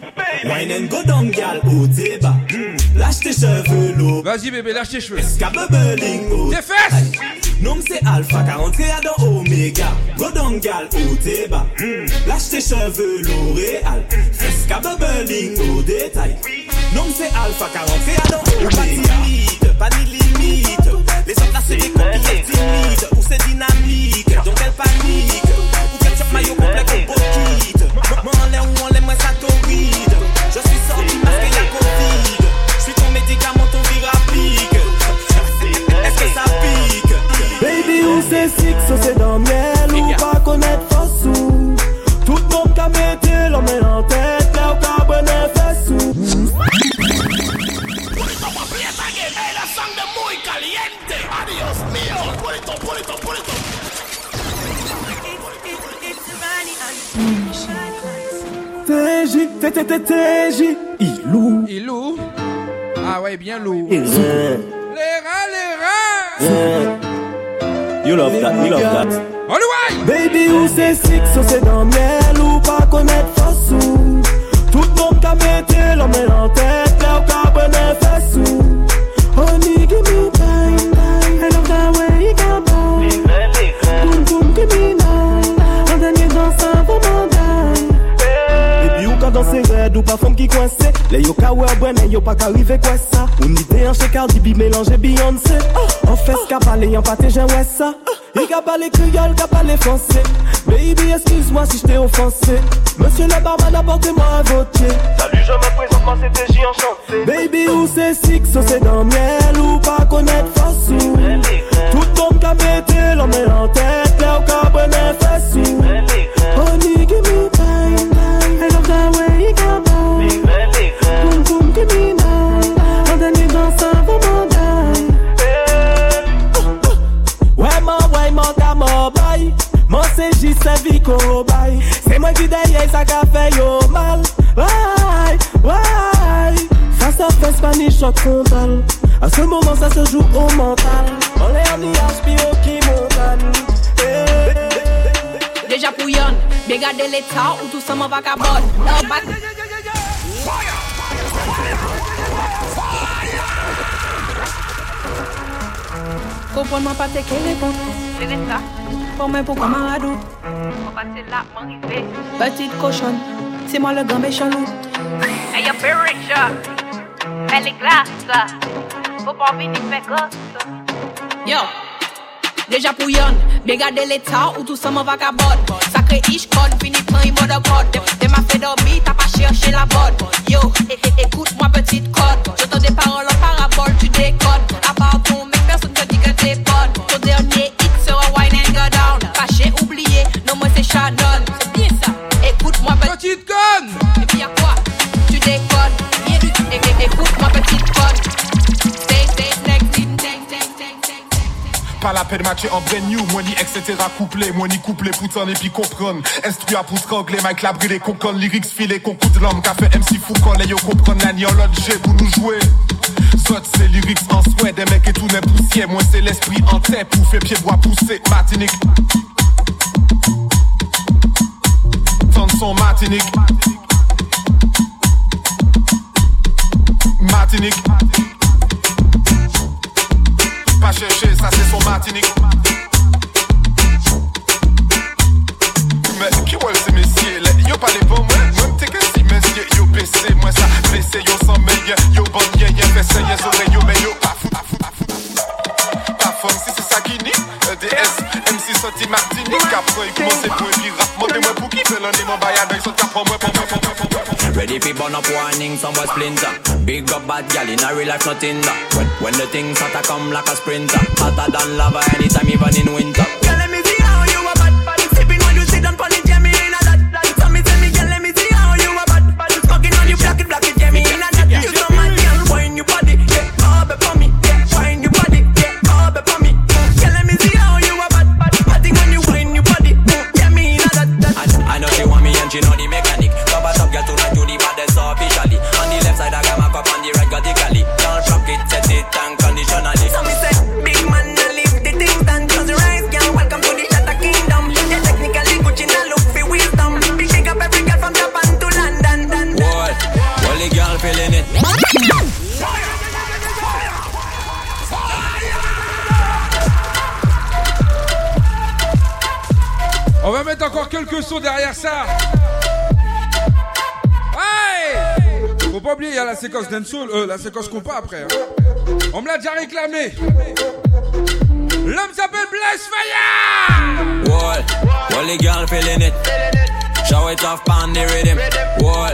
Wine and go down, gal, au débat. Hmm. Lâche tes cheveux, l'eau. Vas-y, bébé, lâche tes cheveux. Escabubbling, au. Tes fesses! Nom c'est Alpha, 40 à dans Omega. Go down, gal, au débat. Hmm. Lâche tes cheveux, L'Oréal. Escabubbling, au détail? Nom c'est Alpha, 40 à dans Omega. Pas ni c'est des copies timides Ou c'est dynamique, donc elle panique. Ou qu'elle chope maillot complet comme Bokit Moi en l'air ou en l'air, moi ça Je suis sorti parce qu'il y a Covid. Je suis ton médicament, ton virapique Est-ce que ça pique? Baby, ou c'est six, ou c'est dans miel Ou pas connaître Fossou. Tout le monde met en tête TJ, TTTJ, Ilou. Ilou Ah ouais, bien lourd. Les rats, les rats You love that, you love that. On the way Baby, ou c'est six, ou c'est dans miel, ou pas connaître Fossou. Tout le monde mété, l'en met en tête, là où qu'a bonne fessou. Honey, give ou pa fom ki kwense Le yo ka wè yo pa ka rive kwe sa Ou ni de an che Cardi B mélange Beyoncé. An fes ka pale yon pate jen wè sa I ka pale kriol, ka pale français. Baby, excuse-moi si je t'ai offensé. Monsieur le barman, apportez-moi un vodka Salut, je me présente, moi c'était J enchanté. Baby, ou c'est six, ou c'est dans miel Ou pas connaître Fossou Tout le monde ka mété, l'en met en tête Là où ka bonne Honey, vi kobay Se mwen yo mal. Why, why? Ça a fes pa ni frontal A ce moment, ça se joue au mental On le an ni Deja pou yon, be l'etat ou tout ça man vakabon Nan bak Fire, fire, fire, fire Pour moi, pour camarade. On va là, m'arriver. Petite cochonne, c'est moi le grand méchant loup. Hey, favorite shot. Elle est glace. Faut pas venir faire gosse. Yo, déjà pouillonne, bien garder l'état ou tout ça m'en va cabot. Sacré ish code, fini plan, il mode code. T'es m'a fait dormir, t'as pas cherché la bonne. Yo, é- écoute-moi petite code. J'entends des paroles en parabole, tu décodes. C'est bien ça. Écoute-moi petite conne. Et puis y'a quoi Tu déconnes? Rien du tout. Écoute-moi petite conne. Stay, stay. Pas la peine matcher en brand new, moi ni etc. couplé, moi ni couplé, pouton et puis comprendre. Instruit à pour strangler, Mike la brûlé, qu'on conne, lyrics filé, qu'on coup de l'homme, café MC Foucault, les yo comprendre la l'autre G pour nous jouer. Zot c'est lyrics en souhait, des mecs et tout n'est poussière, moi c'est l'esprit en tête, pour faire pied bois pousser, Martinique. Son Martinique. Martinique. Pas chercher, ça c'est son Martinique. Mais qui ouais c'est messieurs, là, yo pas les bons. Moi, t'es que si, mais yo PC, moi ça blessé, yo sans meilleur, yo bon, yeah, yeah, fessé, yes, oreille, yo, mais yo, pas fou, pas fou, pas fou. Pas fun, si bikini EDS, MC soti Martinique Apre yi komanse pou epi rap Mande mwen pou ki pelan e mwen bayan Dèk sot kapon mwen pon mwen pon mwen Ready for burn up warning, some boy splinter. Big up bad gal in a real life nothing in When, when the things start to come like a sprinter. Hotter than lava anytime even in winter. Sons derrière ça. Hey Faut pas oublier, il y a la séquence dancehall, euh, la séquence compas après. hein. On me l'a déjà réclamé. L'homme s'appelle Blaise Fire Wall, all the girl feeling it. Show it off on the rhythm. Wall,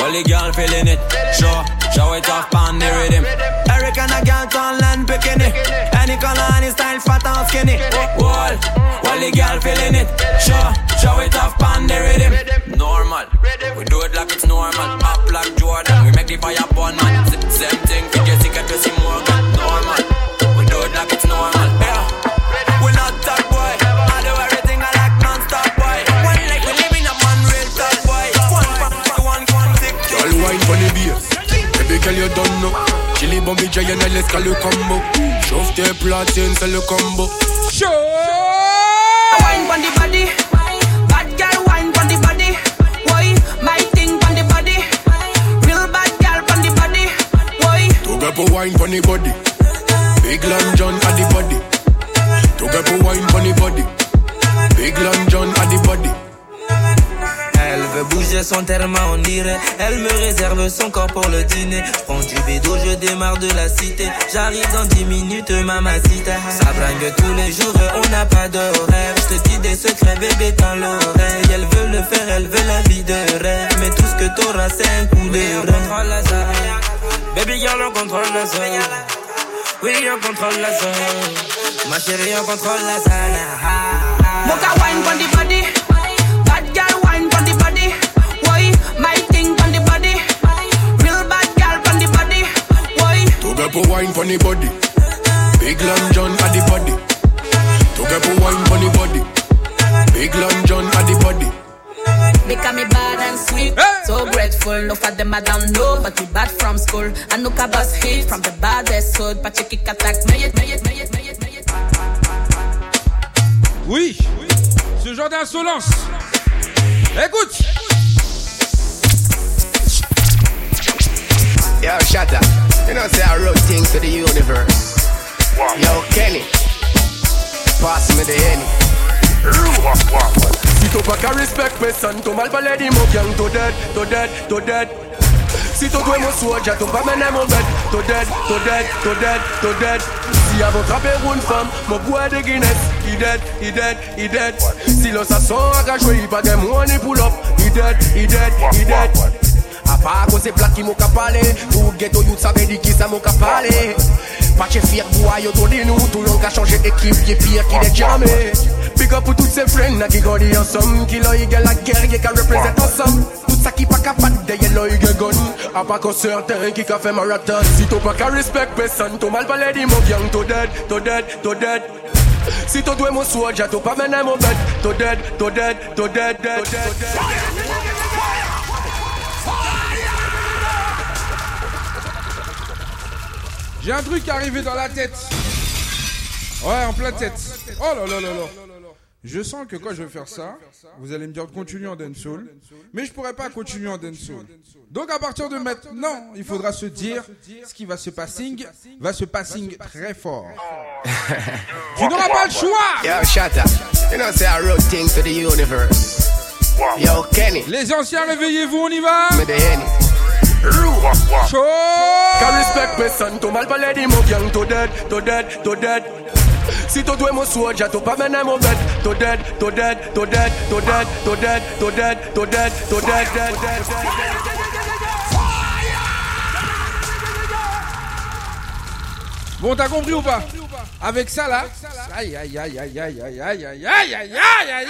all the girl feeling it. Show, show it off on the rhythm. Eric and a girl turn land bikini. Any color, any style, fat or skinny. Wall, all the girl feeling it. Show, show it off on the rhythm. Normal, we do it like it's normal. Up like Jordan, we make the fire burn man. Same thing, we get sick at see Morgan. Normal, we do it like it's normal. Yeah, we not that boy. I do everything I like non-stop boy. One like we live in a man real top boy. One, one, one, one, six. Girl wine for the bass Baby girl you don't know Chili bombi giant let's call le combo Chauffe tes platines c'est le combo Show Wine on the body. Wine for the body Big Long John at the body To get for wine for the body Big Long John at the body Elle veut bouger son terme, on dirait. Elle me réserve son corps pour le dîner. Prends du bédo, je démarre de la cité. J'arrive dans 10 minutes, mamacita. Ça bringue tous les jours, on n'a pas d'horaire. Je te dis des secrets, bébé, dans l'oreille. Elle veut le faire, elle veut la vie de rêve. Mais tout ce que t'auras, c'est un coup de. Baby girl, on contrôle la zone. Oui, on contrôle la zone. Ma chérie, on contrôle la zone. Mocha wine on the body. Bad girl wine on the body. Why? My thing on the body. Real bad girl on the body. Why? To get for wine for the body Big Long John at the body To get for wine for the body Big Long John at the body Because me bad and sweet, so grateful. No for them I don't know, but we bad from school. I know bus hit from the baddest hood. But you kick attack. Oui, ce genre d'insolence. Écoute Yo, Shatta, you know say I wrote things to the universe. Yo, Kenny, pass me the Henny. Tupac a respect person Tu mal pale di mo gang To dead, to dead, to dead. Si tou dwe mo soja, tou pa mene mo bed To dead, to dead, to dead, to dead. Si avon trape roun fam, mou bwe de Guinness. He dead, he dead, he dead. Si lò sa son a ka jwe, hi pa gen money pull up. He dead, he dead, he dead. A pa kon se plat ki mou ka pale Tou ghetto youth sabe vedi ki sa mou ka pale. Pache fiek bwa yo to di nou Tou yon ka chanje ekip, ye pier ki de jame Big up pour toutes ces friends qui grandissent ensemble Qui égal la guerre qui représente ensemble Tout ça qui pas capable leur égal gun A pas qu'on certain qui a fait marathon Si t'as pas qu'à respect personne T'as mal parlé de mon gang dead, to dead, to dead Si t'as doué mon soldier T'as pas mené mon bed To dead, to dead, to dead, dead, dead. J'ai un truc arrivé dans la tête. Ouais, en pleine tête. Oh là là là là. Je sens que quand je vais faire ça, vous allez me dire de continuer en dancehall, mais je pourrais pas continuer en dancehall. Donc à partir de maintenant, il faudra se dire ce qui va se passing, va se passing très fort. tu n'auras pas le choix. Yo, Shatta, you know say I wrote things to the universe. Yo, Kenny. Les anciens, réveillez-vous, on y va. Me the Henny. Chaud. Can respect person to mal parler di mo gang to dead, to dead, to dead. Si tu due mo soja, tu pa mene mo bed To dead, to dead, to dead, to dead, to dead, to dead, to dead, to dead, dead, dead, dead. Bon, t'as compris ou pas Avec ça là. Aïe aïe aïe aïe aïe aïe aïe aïe aïe aïe aïe aïe aïe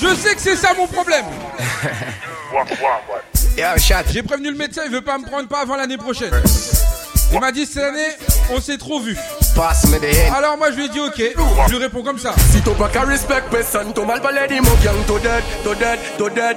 Je sais que c'est ça mon problème. J'ai prévenu le médecin, il veut pas me prendre pas avant l'année prochaine. Il m'a dit cette année, on s'est trop vu. Alors moi je lui ai dit ok, je lui réponds comme ça. Si tu pas qu'à respect person, tu mal to dead, to dead, to dead.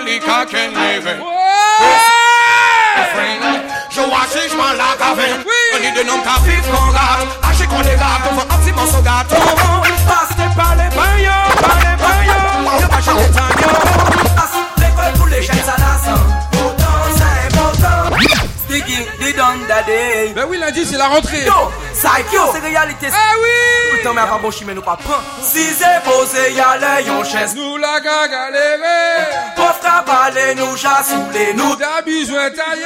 délicat qu'elle n'est vain. Je vois si je m'en la gavin. On dit de nom qu'à vivre qu'on gâte. À chez qu'on les gâte, on un petit morceau gâteau. Passer par les bagnons, par les bagnons. Yo, pas chez les bagnons. Pour les jeunes salades. Ben oui, lundi c'est la rentrée. Yo, psycho, c'est réalité. Ah oui! Temps, mais pas bon chimé, nous pas prendre. Si c'est posé, y'a les yon chaise. Nous la galéré. Pauvre cabalé, nous chassoulé, nous. T'as besoin taillé.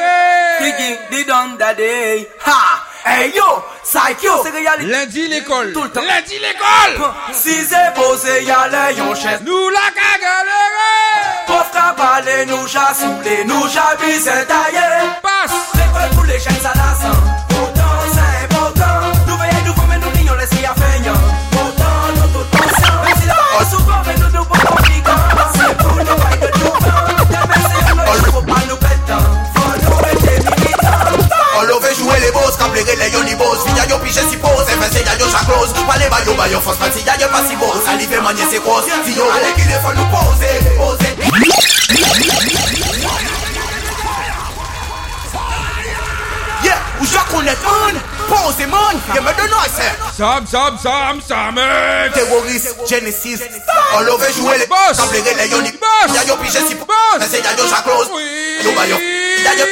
Sticky, did on that day. Ha! Hey yo, psycho, c'est réalité. Lundi l'école. Tout le temps. Lundi l'école. Si c'est posé, y'a les yon chaise. Nous la galéré. Pauvre cabalé, nous chassoulé, nous chabis, c'est taillé. Passe. Manye se yo ale ki le fon nou pose Pose Ou jakoun et an Pon se man Yeme de noy se Sam, sam, sam, samet Terrorist, Genesis. All over jouer les Boss Sample re le yonik Boss Yayo pije si Boss Nese yayo chaklos Yo bayo Yayo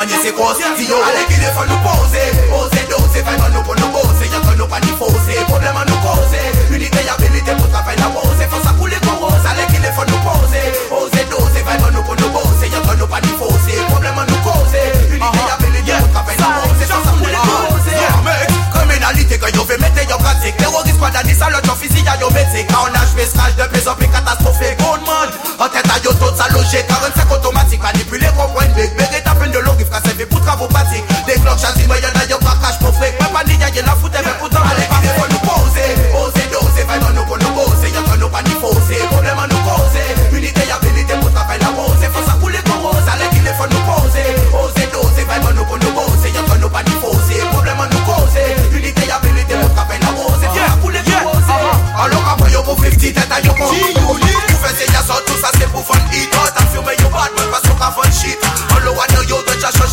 Anye se kos Si yo. Ale ki defan poser. Pose Pose dose Fay nous nou pon nou pose pas nou pa ni fose Probleman nou kose Unite yabilite Pou trafay na pose Fosa pou le koros Ale ki defan nou pose Pose dose Fay man nou pon nou pose Yakan nou pa ni fose Problème nou kose Unite yabilite aktivite Kwen yo ve mette yo pratik Terorisman yo fizi ya yo metik Ka an achve sraj de plezop e katastrofe Kon oh, man, an teta yo tot sa loje 45 otomatik, manipule kompwen Bek beret apen de pou travou yo prakaj pou frek la foute, mwen poutan alek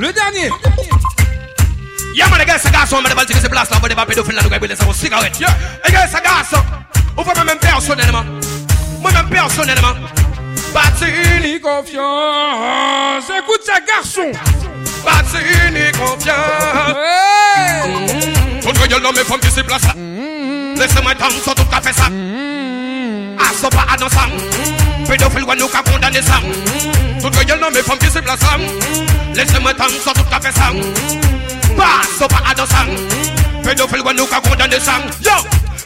Le dernier. Yeah, man, I got garçon, mais le bal, c'est que c'est place on va débarquer de fil là, nous gars, c'est vos cigarettes. Yeah, I got garçon. Ou pas même personnellement. Moi-même personnellement. Bâti une confiance. Écoute ça, garçon. Bâti une confiance. Hey. Mmh. Toute gueule dans mes femmes qui se placent. Mmh. Laissez-moi dans sans tout café ça. Mmh. Asso pas à danser. Mm-hmm. Pédophile, ouais, nous qu'à condamner ça. Mm-hmm. Toute gueule dans mes femmes qui se placent. Mm-hmm. Laissez-moi dans sans tout fait ça. Pas, so pas à danser. Pédophile, ouais, nous qu'à condamner ça. Yo!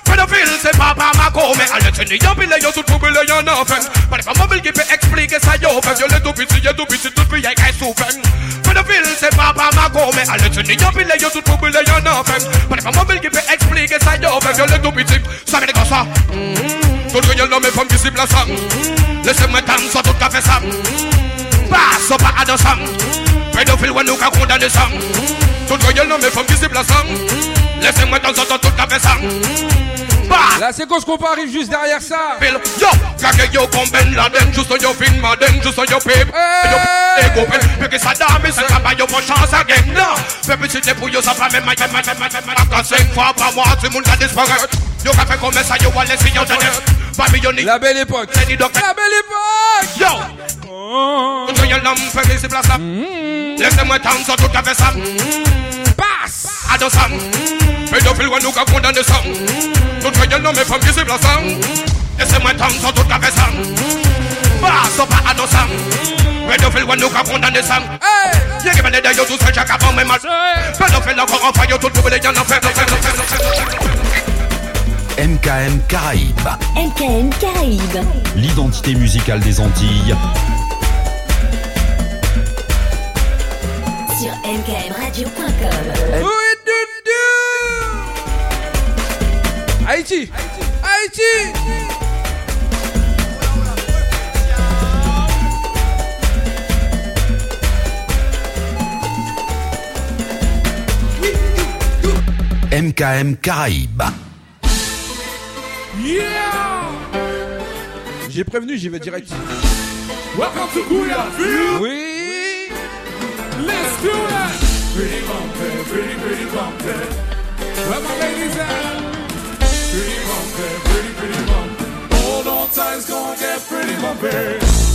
When I feel say de ville, c'est pas par ma gomme. Allez, tu n'y as pas les yeux, tout bille, y'en a fait. Pas les mamans, qui peut expliquer ça, y'en fait. Y'en a tout petit, y'en a tout petit, tout petit, y'en a tout fait. Fais de ville, c'est pas par ma gomme. Allez, tu n'y as pas les yeux, tout bille, y'en a fait. Pas les mamans, qui peut expliquer ça, y'en fait. Y'en a tout petit, ça vient comme ça. Tout le y'en a mes femmes qui s'y placent. Laissez-moi danser, soit tout café ça. Passe pas à danser. Pédophile, ouais, nous, qu'à condamner ça. Tout le y'en a mes femmes qui s'y placent. Laissez-moi soit tout café ça La séquence qu'on arrive juste derrière ça. Yo, kake yo comme Ben Laden, juste yo fin Maden, juste on yo pep. Yo ego pen, mais que ça dame, c'est ça pas yo pour chance again. Non, mais petit c'est pour yo ça même ma ma ma ma ma ma. Quand cinq fois par mois, tout le monde a disparu. Yo qu'a fait comme ça, yo yo. Babylonique. La belle époque. La belle époque. Yo. Oh. L'homme fait place là. Laissez-moi sur tout café ça. Passe. Ado ça. Pédophile, ouais, nous qu'a condamné ça. Tout le monde, mes femmes qui se placent. Laissez-moi tant sur tout café ça. Passe pas ado ça. Pédophile, ouais, nous qu'a condamné ça. Y'a qui mène d'ailleurs tout seul, chaque avant, même mal. Pédophile, encore en faille, tout le monde, y'en a fait, MKM Caraïbes. MKM Caraïbes. L'identité musicale des Antilles. Sur mkmradio.com. Haïti Haïti MKM Caraïbes. Yeah J'ai prévenu, j'y vais direct. Welcome to Kuya Oui Let's do that Pretty bumpy, pretty, pretty Where my ladies at? time's gonna get pretty bumpy.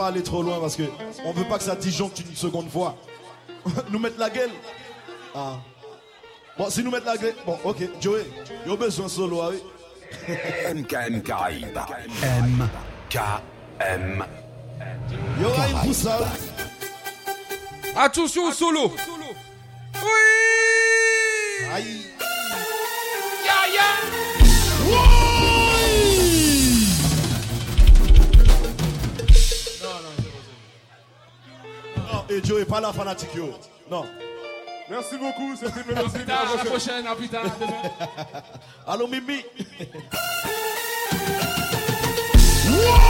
Pas aller trop loin parce que on veut pas que ça disjoncte une seconde fois. nous mettre la gueule. Ah. Bon, si nous mettre la gueule. Bon, ok, Joey, il a besoin de solo, ah oui. MKM Caraïbes. MKM. Il y aura une pousse là. Attention au solo. Pas la fanatique, yo. Non. Merci beaucoup, c'était Mélodie. à la prochaine, à plus tard, demain. Allô, Mimi.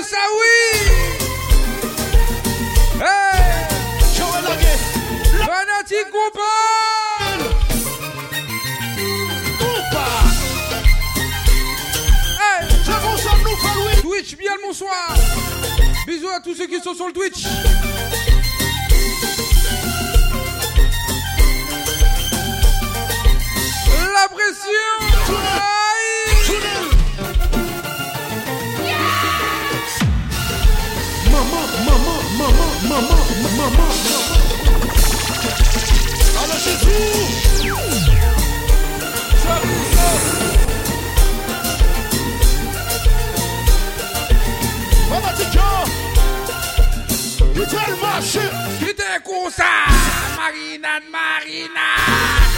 à oui. Hey. Fanatique coupable Hey. Twitch, bien le bonsoir. Bisous à tous ceux qui sont sur le Twitch. La pression maman, maman, maman. Alors c'est tout. Maman, c'est John. Il t'a le marché. Il t'a Marina, Marina.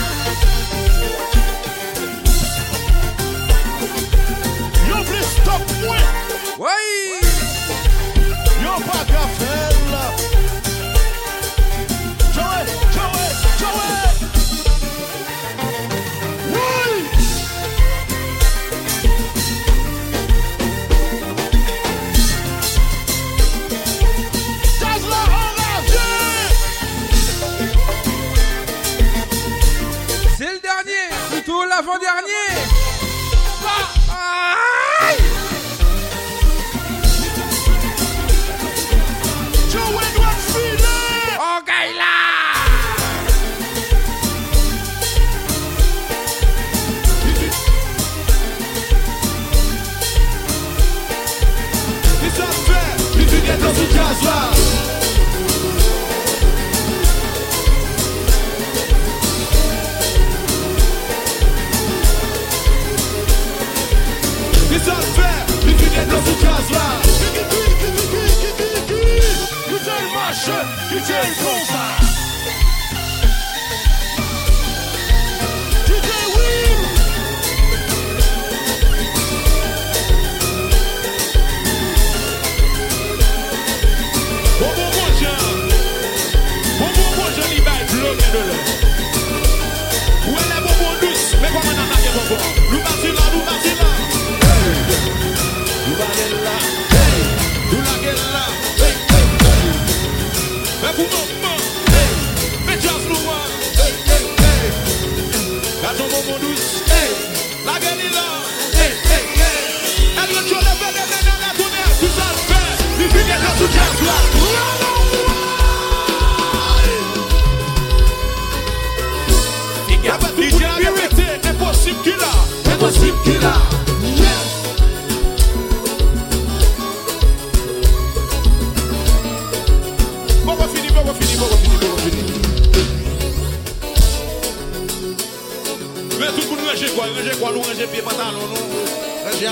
Jay Cole.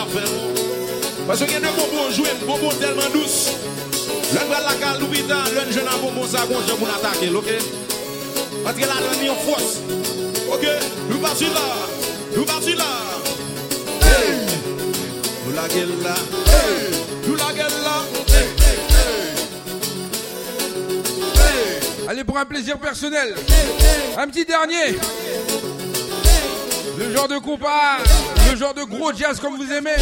Faire. Parce qu'il y a des bonbons joués, bonbons tellement douces. L'un de la cale l'hôpital, l'un jeune bonbon ça gonge pour l'attaquer, ok? Parce que là, l'un est en force. Ok? Nous partons là. Nous partons là. Hey! Nous la gueule là. Hey! Nous la gueule là. Hey! Allez, pour un plaisir personnel. Un petit dernier. Le genre de compas, le genre de gros jazz comme vous aimez.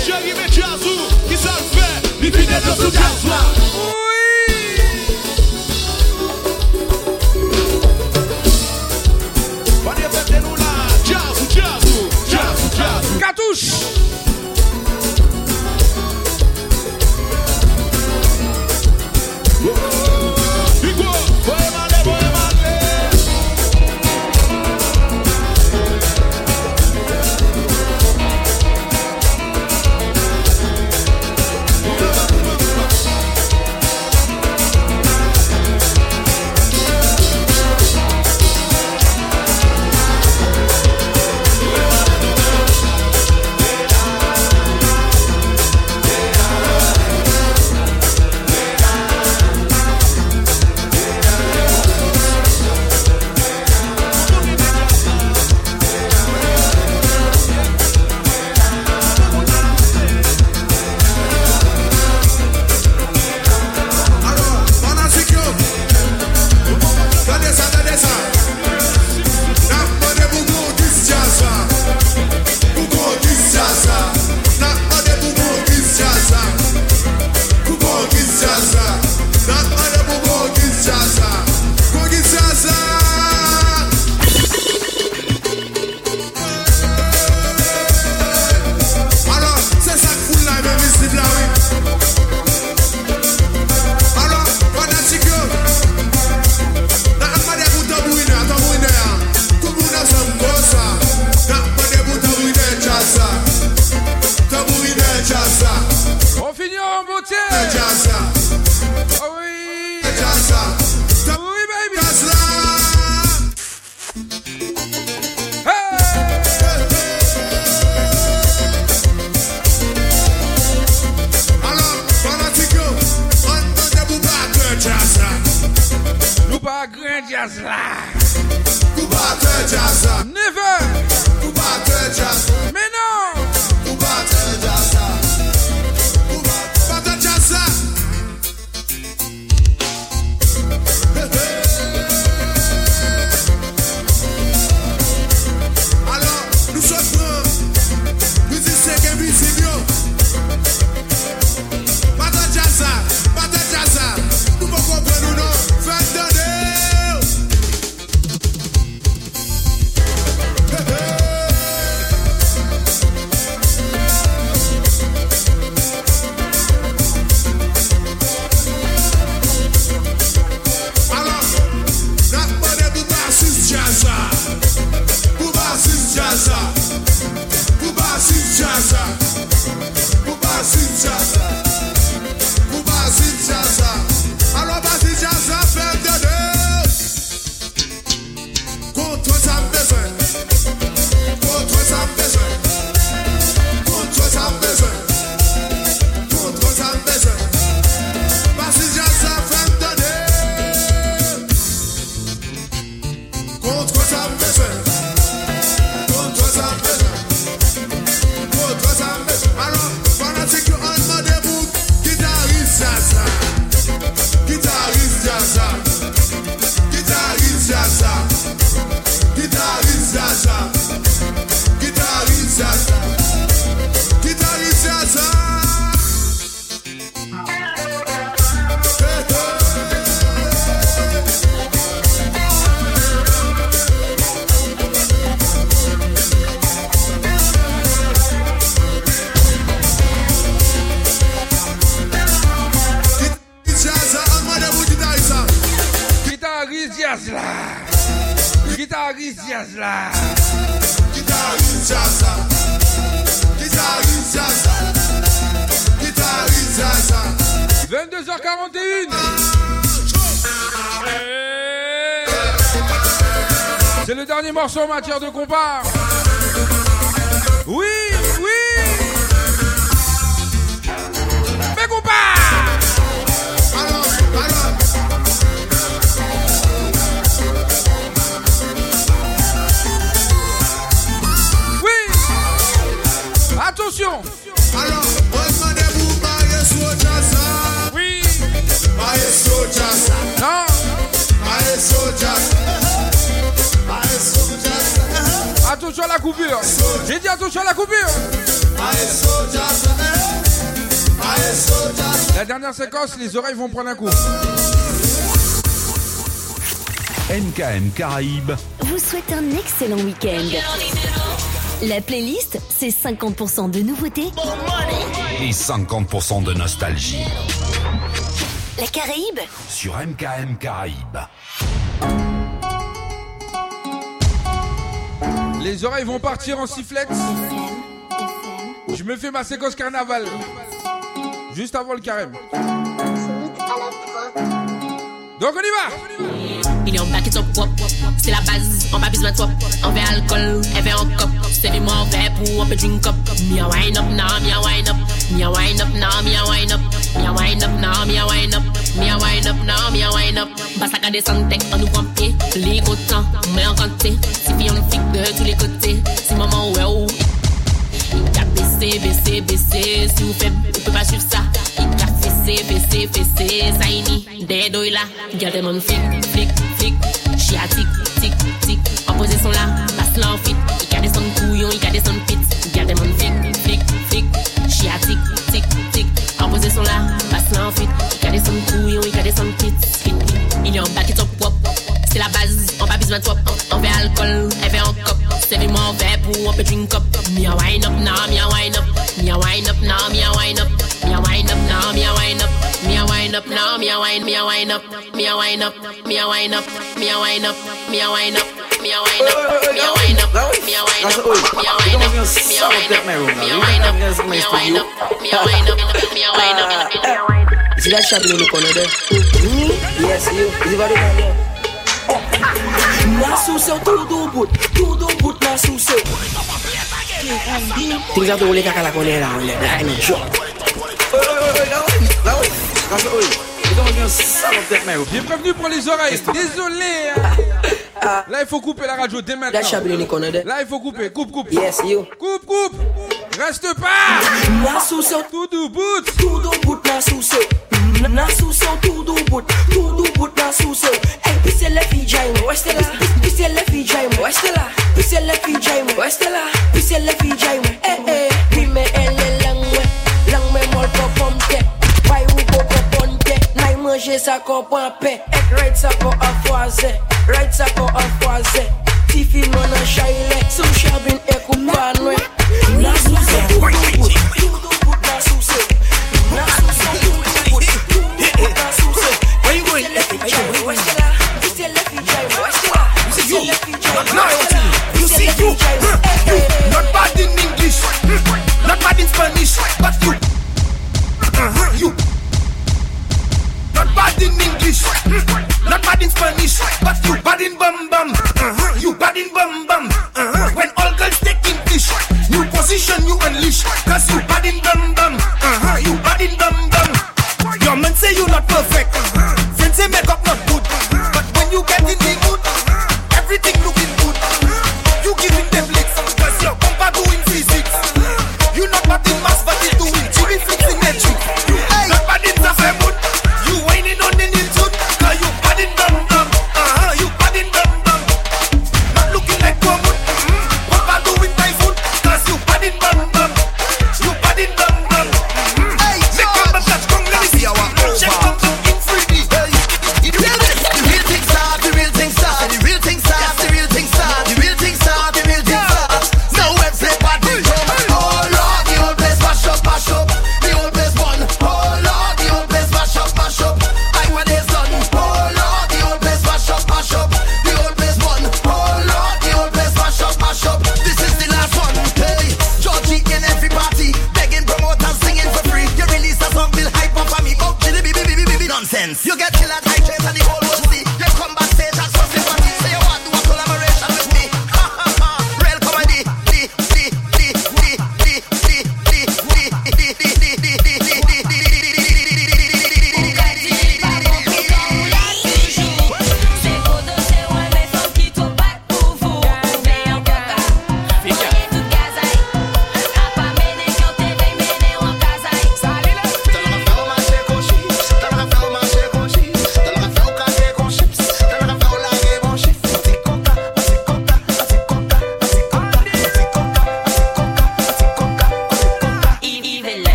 Morceau en matière de compas. Dernière séquence, les oreilles vont prendre un coup. MKM Caraïbes. vous souhaite un excellent week-end. La playlist, c'est 50% de nouveautés. Et 50% de nostalgie. La Caraïbe, Sur MKM Caraïbes. Les oreilles vont partir en sifflette. Je me fais ma séquence carnaval. Juste avant le carême. Donc on y va Il est en it up, wop, wop. C'est la base, on pas besoin de toi. On veut alcool, elle veut en cop. C'est du mon verre pour un peu drink up. Me a wine up now, me a wine up. Me a wine up now, me a wine up. Me a wine up now, me a wine up. Me a wine up now, me a wine up. Basta qu'à descendre, tech, on nous prend pied. Les contents, mais en compter. Si fille on fixe de tous les côtés. Si maman ouais ou. fese, fese, fese Si ou feb, ou pe pa chiv sa. It ka fese, fese, fese Sa ini, dedo ila Gyal te man flik, flik, flik. Chia tik, tik, tik En posisyon la, bas la an fit I ka deson kouyon, i ka deson pit. Gyal te man flik, flik, flik. Chia tik, tik, tik En posisyon la, bas la an fit I ka deson kouyon, i ka deson pit. Il yon baki top wop c'est la base. On pas besoin de top, on fait alcool, elle fait en cop. C'est du mon verre pour un drink up. Mia wine up now, mia wine up. Mia wine up now, mia wine up. Mia wine up now, mia wine up. Mia wine up now, mia wine, mia wine up. Mia wine up, mia wine up. Mia wine up, mia wine up. Mia wine up, mia wine up. Mia wine up, mia wine up. Mia wine up, mia wine up. Mia wine up, mia wine up. Mia wine up, mia wine up. You see that shop in the wine up. Yes, you. You see what I'm doing? Nasou se ou toutou bout, toutou bout nasou se ou Ting sa tou ou le kakala konen la ou le, la ene chok Bienvenue pour les oreilles, désolé Là il faut couper la radio dès maintenant. Là il faut couper, coupe coupe. Yes you. Coupe coupe. Reste pas! Na souciou, tudo boot! tout boot na souciou. Na souciou, tudo boot. Tudo boot na souciou. Ei, pisse le fijay mo, reste lá. Pisse le fijay mo, reste lá. Pisse le fijay mo, reste lá. Pisse le fijay mo, eh eh. Prime elle langwe, langwe mol po pomte. Vai ou po po ponte. Nai manje sa ko pan pe. Right sa ko afoise. Right sa ko afoise. Fifi Where you going? You You say You see you. You. Not bad in English. Not bad in Spanish. But you. Uh-huh. You. Not bad in English not bad in Spanish, but you bad in bum bum. Uh-huh, you bad in bum bum. Uh-huh. When all girls take English, new position you unleash, cause you bad in bum bum. Uh-huh, you bad in bum bum. Your man say you not perfect, friends say makeup not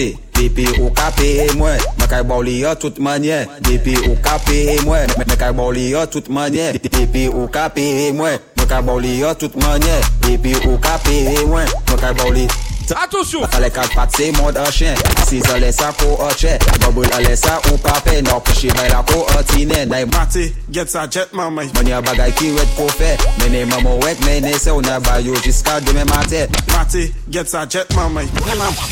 kote Depi ou ka peye mwen Mwen kay baw li yo tout manye. Depi ou ka peye mwen Mwen kay baw li yo tout manye. Depi ou ka peye mwen Mwen kay baw li yo tout manye. Depi ou ka peye mwen Mwen kay baw li. Atosyon! Ale kak pat se moun an chen Si zan lesa ko an chen Babou bon, la lesa ou pape Nan pishi bay la ko an tinen Mati, get sa jet mamay Mwenye bagay ki wet ko fe Mene mamou wek mene se Ou nan bayo jiska demen maten Mati, get sa jet mamay Mwenye mamou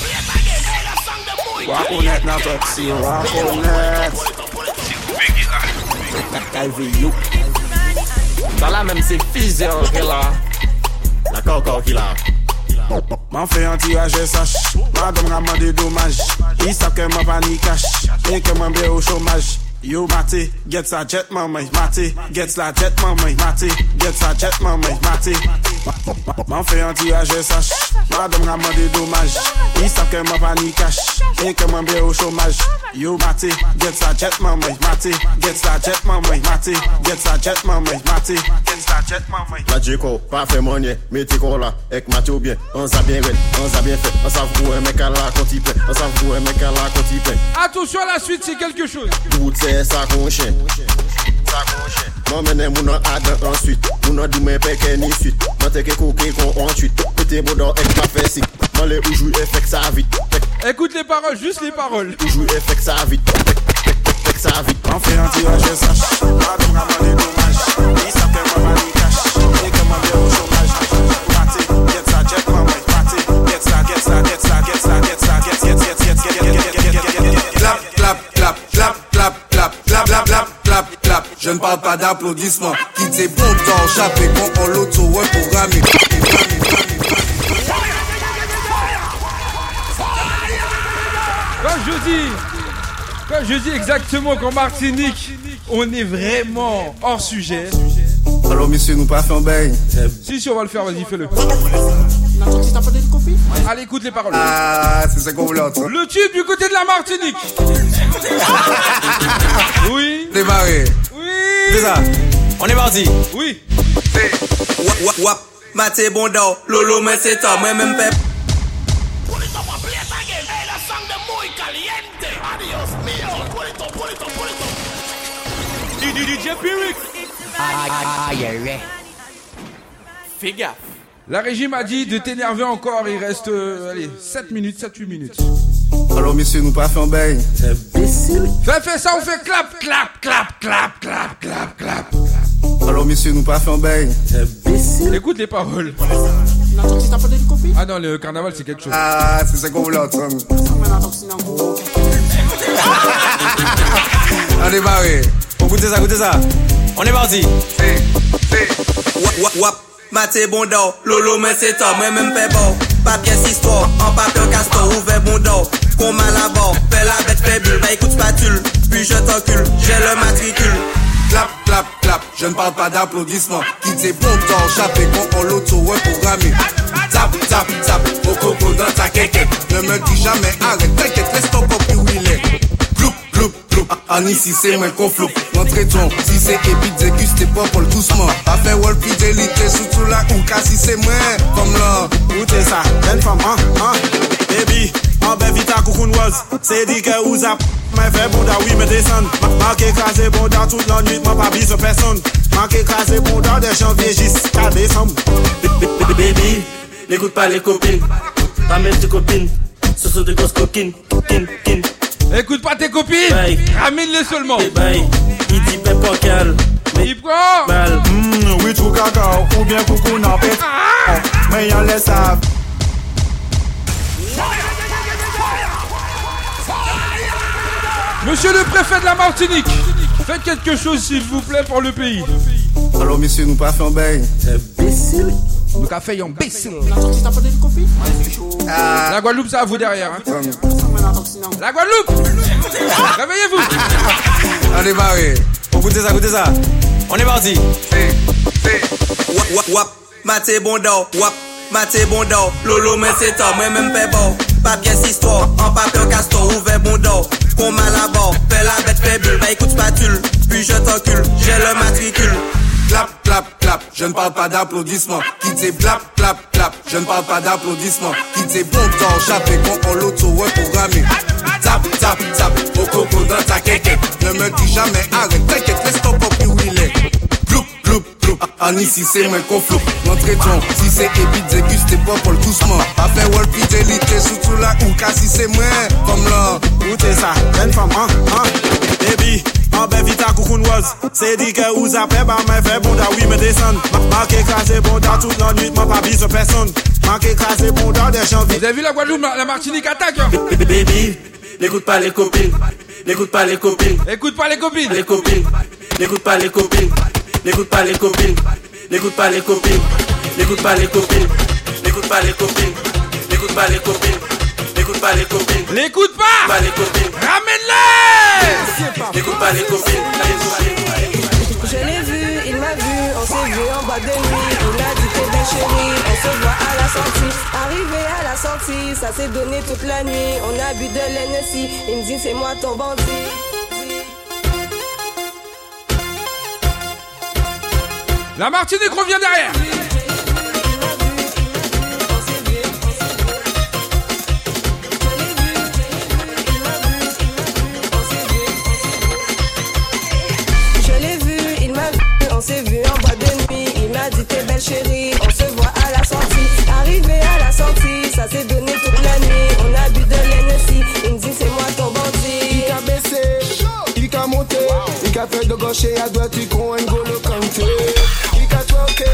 Walk on it, now Pepsi, walk on it Kalvi you Sa la menm se fizye an ke la La koko ki la Man fè an tiraje sach Madame raman de domaj I sap ke man pa ni kash E ke man ble ou chomaj Yo Mati, get sa jet maman Mati, get sa jet maman Mati, get sa jet maman Mati M'en fait un tirage sache Madame m'a demandé dommage. Il savent que m'a pas ni cash Et que m'a bien au chômage. Yo Mati, get sa jet maman Mati, get sa jet maman Mati, get sa jet maman Mati, get sa jet maman La Djeko, pas fait monnaie, mettez qu'on là, avec Mathieu bien, on s'a bien fait, on s'a bien fait, on s'a vu un mec à la quand il plaît, on s'a vu un mec à la quand il plaît. Attention à la suite, c'est quelque chose. Tout se sa konshen Mwen menen moun an adan answit Moun an di men peke ni swit Mwen teke koke kon answit Pete bodan ek pa fe sik Mwen le oujou e fek ça vit Ekoute les paroles, juste les paroles. Oujou e fek sa vit Fek sa vit An fe an tiraj e a man e domaj Ni sa pe Je ne parle pas d'applaudissements. Qui t'es bon temps, chaper quand on l'auto, ouais. Quand je dis, quand je dis exactement qu'en Martinique, on est vraiment hors sujet. Alors, monsieur, nous pas fait un bail. Si, si, on va le faire, vas-y, fais-le. Allez, écoute les paroles. Ah, c'est ça qu'on voulait entendre. Le tube du côté de la Martinique. oui. Démarrer. Oui. C'est ça. On est parti. Oui. Wap, wap, wap. Maté bon d'or. Lolo, mais c'est toi. Moi, même pep. DJ Pyric. Ah, yeah, yeah. Fais gaffe. La régie m'a dit de t'énerver encore, il reste euh, allez, 7 minutes, 7-8 minutes. Alors, monsieur, nous pas fait un bail. Fais, fais ça, on fait clap, clap, clap, clap, clap, clap, clap. Alors, monsieur, nous pas fait un bail. Écoute les paroles. Ah non, le carnaval c'est quelque chose. Ah, c'est ça qu'on voulait entendre. On est barré. Écoutez ça, écoutez ça. On est parti. Wap, wap, wap. Matè bondò, lolo men se to Mwen men mpe bò, papye sistò An papye kastò, ouve bondò Kon man la bò, fè la bête fè bul Bay kout puis je t'encule j'ai le matricule. Clap, clap, clap, je ne parle pas d'applaudissements. Kitè bondò, chapè kon kon l'auto Ouè programmé Tap, tap, tap, au coco dans ta keke Ne me dis jamais arrête, t'inquiète, laisse ton cocu où il est ploup, ploup. Ani ah, si c'est moins confloup, rentrez donc. Si c'est épite, déguste pas pour le doucement. Affaire wall fidélité, surtout la ouka si c'est moins. Comme là, goûtez ça, belle femme, hein, hein. Baby, en bête vite à coucoune was. C'est dit que vous a. Mais fait bon oui, mais descend. Marqué crasé bon dans toute la nuit, ma pas bise personne. Marqué crasé bon dans des janvier jusqu'à décembre. Baby, n'écoute pas les copines. Ramène tes copines. Ce sont des grosses coquines, coquines, coquines. Écoute pas tes copines. Ramène-les seulement. Bye. Il dit pep cocal. Il prend. Mal. Mmm, oui, tout cacao, ou bien coucou n'a pète. Mais y'en laisse savent. Monsieur le préfet de la Martinique, faites quelque chose s'il vous plaît pour le pays. Alors, monsieur, nous pas fait un bain. Imbécile. Fait un imbécile. La Guadeloupe, ça à vous derrière. hein. La Guadeloupe Réveillez-vous On est barré. Écoutez ça, écoutez ça. On est parti. Wap, wap, wap, maté bon d'or, wap, maté bon d'or, lolo men c'est tard, moi même fait bon. Pas pièce histoire, en papier castor, ouvert bon d'or, qu'on mal à bord, fais la bête fait bulle, bah écoute spatule, puis je t'encule, j'ai le matricule. Je ne parle pas d'applaudissements. Qui dit clap, clap, clap, je ne parle pas d'applaudissements. Qui dit bon temps, chapeau, qu'on en l'auto, ouais, programmé. Tap, tap, tap, au coco dans ta quéquette. Ne me dis jamais arrête, t'inquiète, laisse ton pop où il est. Gloup, gloup, gloup, en ici c'est moi qu'on floupe. Notre don, si c'est ébite, dégustez pas pour le doucement. A fait wall fidélité, surtout là où si c'est moi, comme là. Écoutez ça, jeune femme, hein, hein. Baby, en belle vite à coucou rose. C'est dit que vous appelez, bah, mais fait bonda, oui, me descend. Marqué crasé bonda toute la nuit, m'a pas bise personne. Marqué crasé bonda de janvier. Vous avez vu la Guadeloupe, la Martinique attaque hein? Baby, n'écoute pas les copines. N'écoute pas les copines. Écoute pas les copines. Les copines. N'écoute pas les copines. N'écoute pas les copines. N'écoute pas les copines. N'écoute pas les copines. N'écoute pas les copines. N'écoute pas les copines. N'écoute pas les copines. L'écoute pas Pas les copines. Ramène-les N'écoute pas les copines. Je l'ai vu, il m'a vu, on s'est vu en bas de nuit. Il a dit t'es belle chérie, on se voit à la sortie. Arrivé à la sortie, ça s'est donné toute la nuit. On a bu de l'NSI, il me dit c'est moi ton bandit. La Martinique revient derrière on s'est vu en bas de nuit. Il m'a dit t'es belle chérie, on se voit à la sortie. Arrivé à la sortie, ça s'est donné toute la nuit. On a bu de l'NSI, il me dit c'est moi ton bandit. Il qu'a baissé, il qu'a monté, il qu'a fait de gauche et à droite, il con N'Golo Kanté. Il qu'a troqué,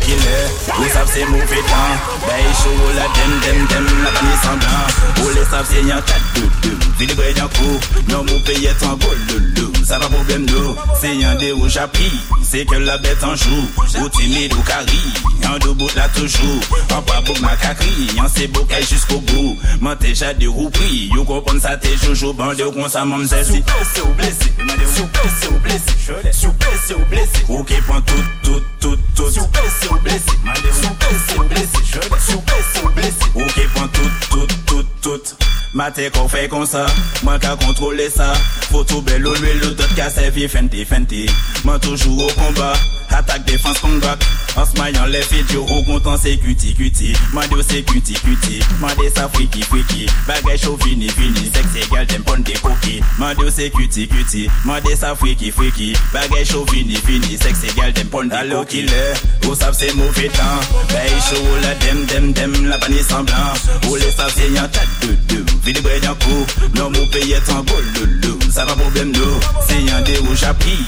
qu'il est, vous savez c'est mauvais temps. Ben chaud la dem dem dem la panne semblant. Vous les savez c'est y'en 4 2 2. Vili bre y'en coup, non mon pays est en gros loulou. Ça va problème nous, c'est y'en des rouges à prix. C'est que la bête en joue, ou timide ou cari. Y'en deux bouts là toujours, en pas beaucoup ma cacri. Y'en c'est beau qu'elle jusqu'au bout. M'en t'es déjà des roues pris. You comprends ça t'es joujou, bandé ou qu'on ça m'en c'est si. C'est ou blessé, sous blessé ou blessé. Sous blessé ou blessé. Ok, prends tout, tout, tout, tout. Sous blessé ou blessé. Sous blessé ou blessé. Sous blessé ou blessé. Ok, prends tout, tout, tout, tout. Maté qu'on fait comme ça, moi qu'à contrôler ça. Faut tout bel au l'huile, d'autres qu'à servir fenty fenty. Moi toujours au combat, attaque défense combat. En se maillant les vidéos, au content c'est cutie cutie. Mande c'est cutie cutie, mande ça freaky freaky. Bagay chaud fini fini, sexe égal dem pon des cookies. Mande c'est cutie cutie, mande ça freaky freaky. Bagay chaud fini fini, sexe égal dem pon des cookies. Qu'il est, vous savez c'est mauvais temps? Bay chaud la dem dem dem, la panne semblant. Vous les savez c'est y'en tas de deux. Vili bre d'un coup, non mon pays est en gros loulou. Ça va problème nous, c'est y'en des rouges à prix.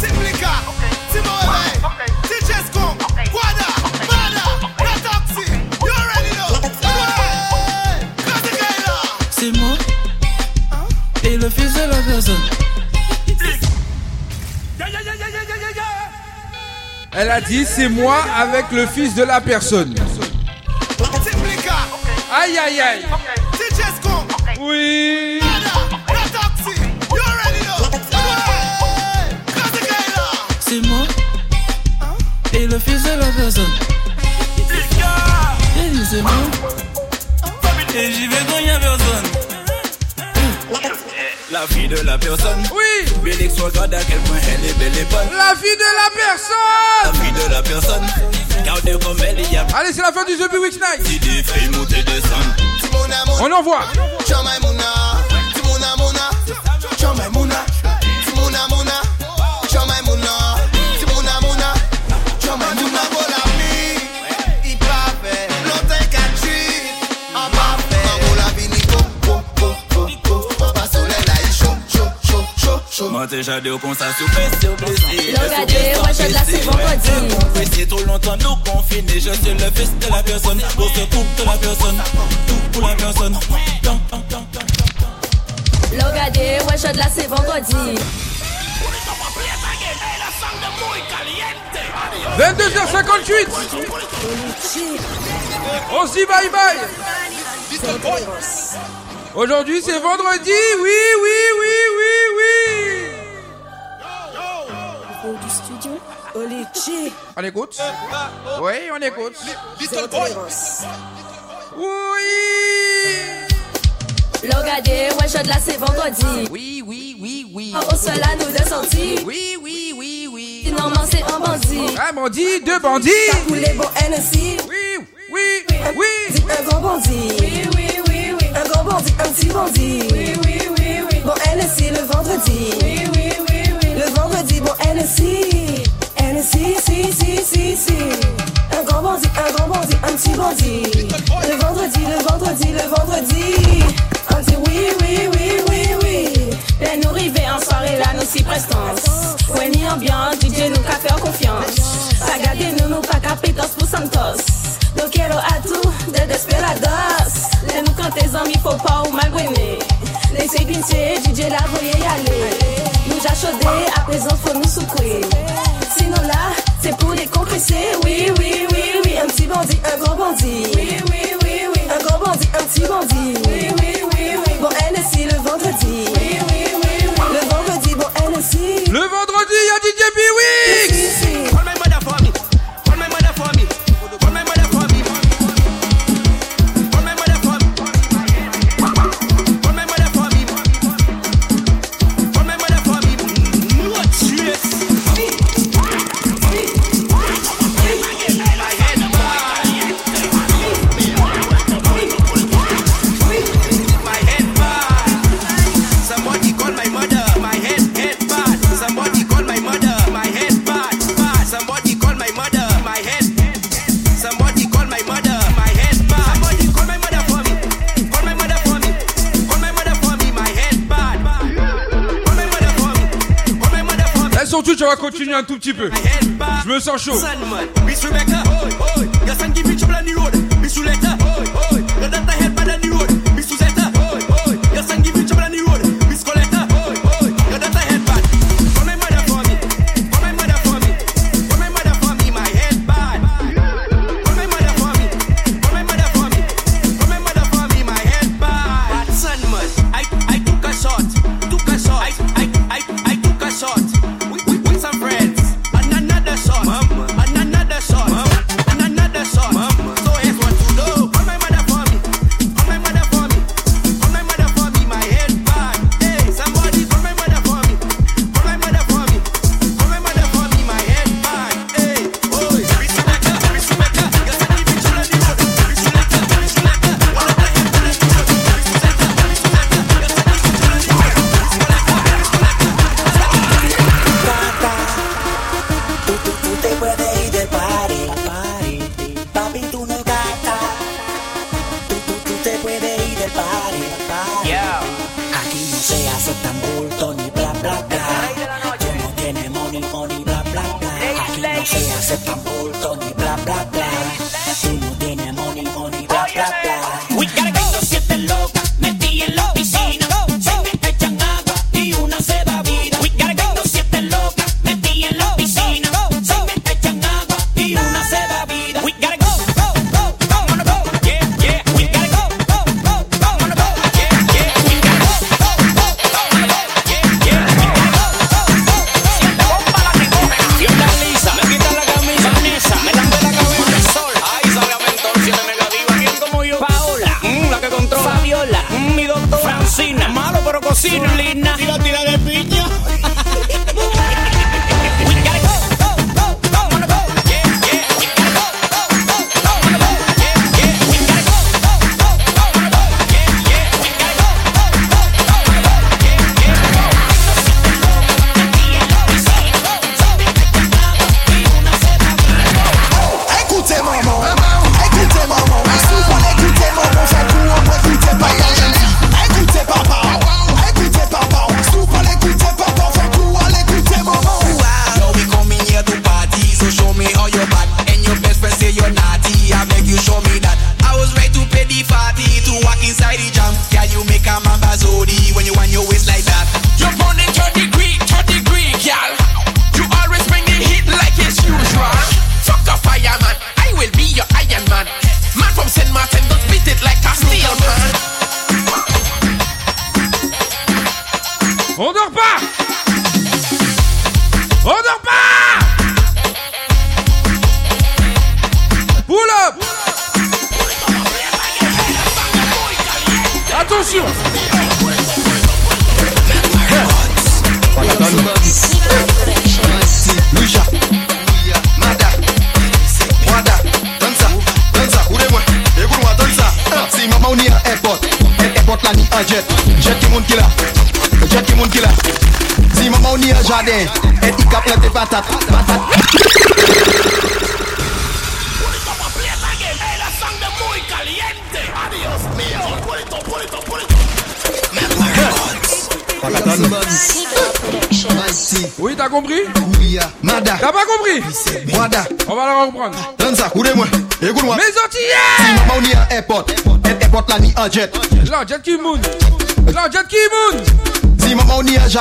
Timlika, Timole, Tijesco, Guada, Bada, Ratoxi, you already know. Hey, Katikela. C'est moi et le fils de la personne. Elle a dit c'est moi avec le fils de la personne. Aïe aïe aïe Tijesco, Oui. C'est moi et le fils de la personne. Dit c'est moi et j'y vais quand y a personne. La vie de la personne. Oui. Bélix regarde à quel point elle est belle et bonne. La vie de la personne La vie de la personne. Car regardez comme elle y a. Allez, c'est la fin du The Big Week Night. Si des filles monter descendre. On envoie. Chamaimuna, Timuna Muna, Chamaimuna, Timuna Muna, sur blessé, au blessé. Regardez, ouais, je la sais vendredi. Pressé trop longtemps, nous confinés. Je suis le fils de la personne. Pour ce tout de la personne. Tout pour la personne. Tant. Regardez, ouais, je la sais vendredi. 22h58. On se dit bye bye. Aujourd'hui, c'est vendredi. Oui, oui, oui, Du studio, Olichi. On écoute? Oui, on écoute. Oui. Regardez, ouais, je la sais vendredi. Oui, oui, oui, oui. Au cela nous deux sortis. Oui, oui, oui, oui. Finalement, c'est un bandit. Un bandit, deux bandits. Ça coulait bon NSI. Oui, oui, oui. Un grand bandit. Oui, oui, oui, oui. Un grand bandit, un petit bandit. Oui, oui, oui, oui. Bon NSI le vendredi. Oui, oui, oui. Le vendredi, bon NSI. NSI, si, si, si, si. Un grand bandit, un grand bandit, un petit bandit. Le vendredi, le vendredi, le vendredi. On dit oui, oui, oui, oui, oui. Et nous river en soirée là, nous si prestance. Ouais, ni ambiance, DJ nous qu'a faire confiance. Pas garder nous, nous pas capitos pour Santos. Nous quiero a tout de desperados. Les nous quand tes amis, faut pas ou mal. Laissez pincher, DJ la voyez y aller. J'achaudé, à présent faut nous souquer. Sinon là, c'est pour les compresser. Oui, oui, oui, oui. Un petit bandit, un gros bandit. Oui, oui, oui, oui. Un gros bandit, un petit bandit. Oui, oui, oui, oui. Bon, NSI le vendredi. Oui, oui, oui, oui. Le vendredi, bon, NSI. Le vendredi, il y a DJ Biwix. On va continuer un tout petit peu. Je me sens chaud. Yes.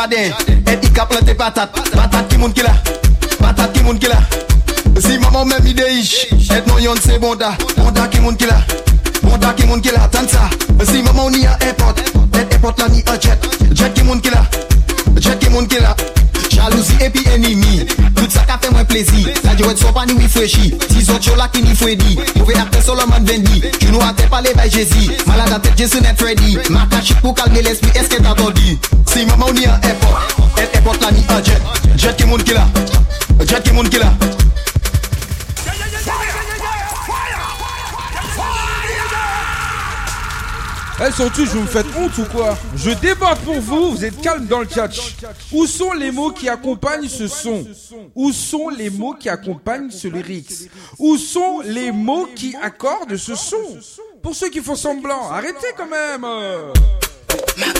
Jardin, et il cap planter patate, patate qui moun qui là, patate qui moun qui là. Si maman même idée ish, et non yon c'est bonda, bonda qui moun qui là, bonda qui moun qui là, tant ça. Si maman ni un airport, et airport là ni un jet, jet qui moun qui là, jet qui moun qui là. Jalousie et puis ennemi. Tout ça qu'a fait moins plaisir. La joie de son pas ni fraîchi Si autres choses là qui faut dire Mauvais acteur Solomon Vendi Tu nous as parlé by Jésus. Malade à tête Jason et Freddy. Ma cache pour calmer l'esprit. Est-ce que t'as entendu? Si maman a un Sont tous, vous me faites honte ou quoi? Je déborde pour vous, vous êtes calme dans le chat. Où sont les mots qui accompagnent ce son? Où sont les mots qui accompagnent ce lyrics? Où sont les mots qui accordent ce son? Pour ceux qui font semblant, arrêtez quand même.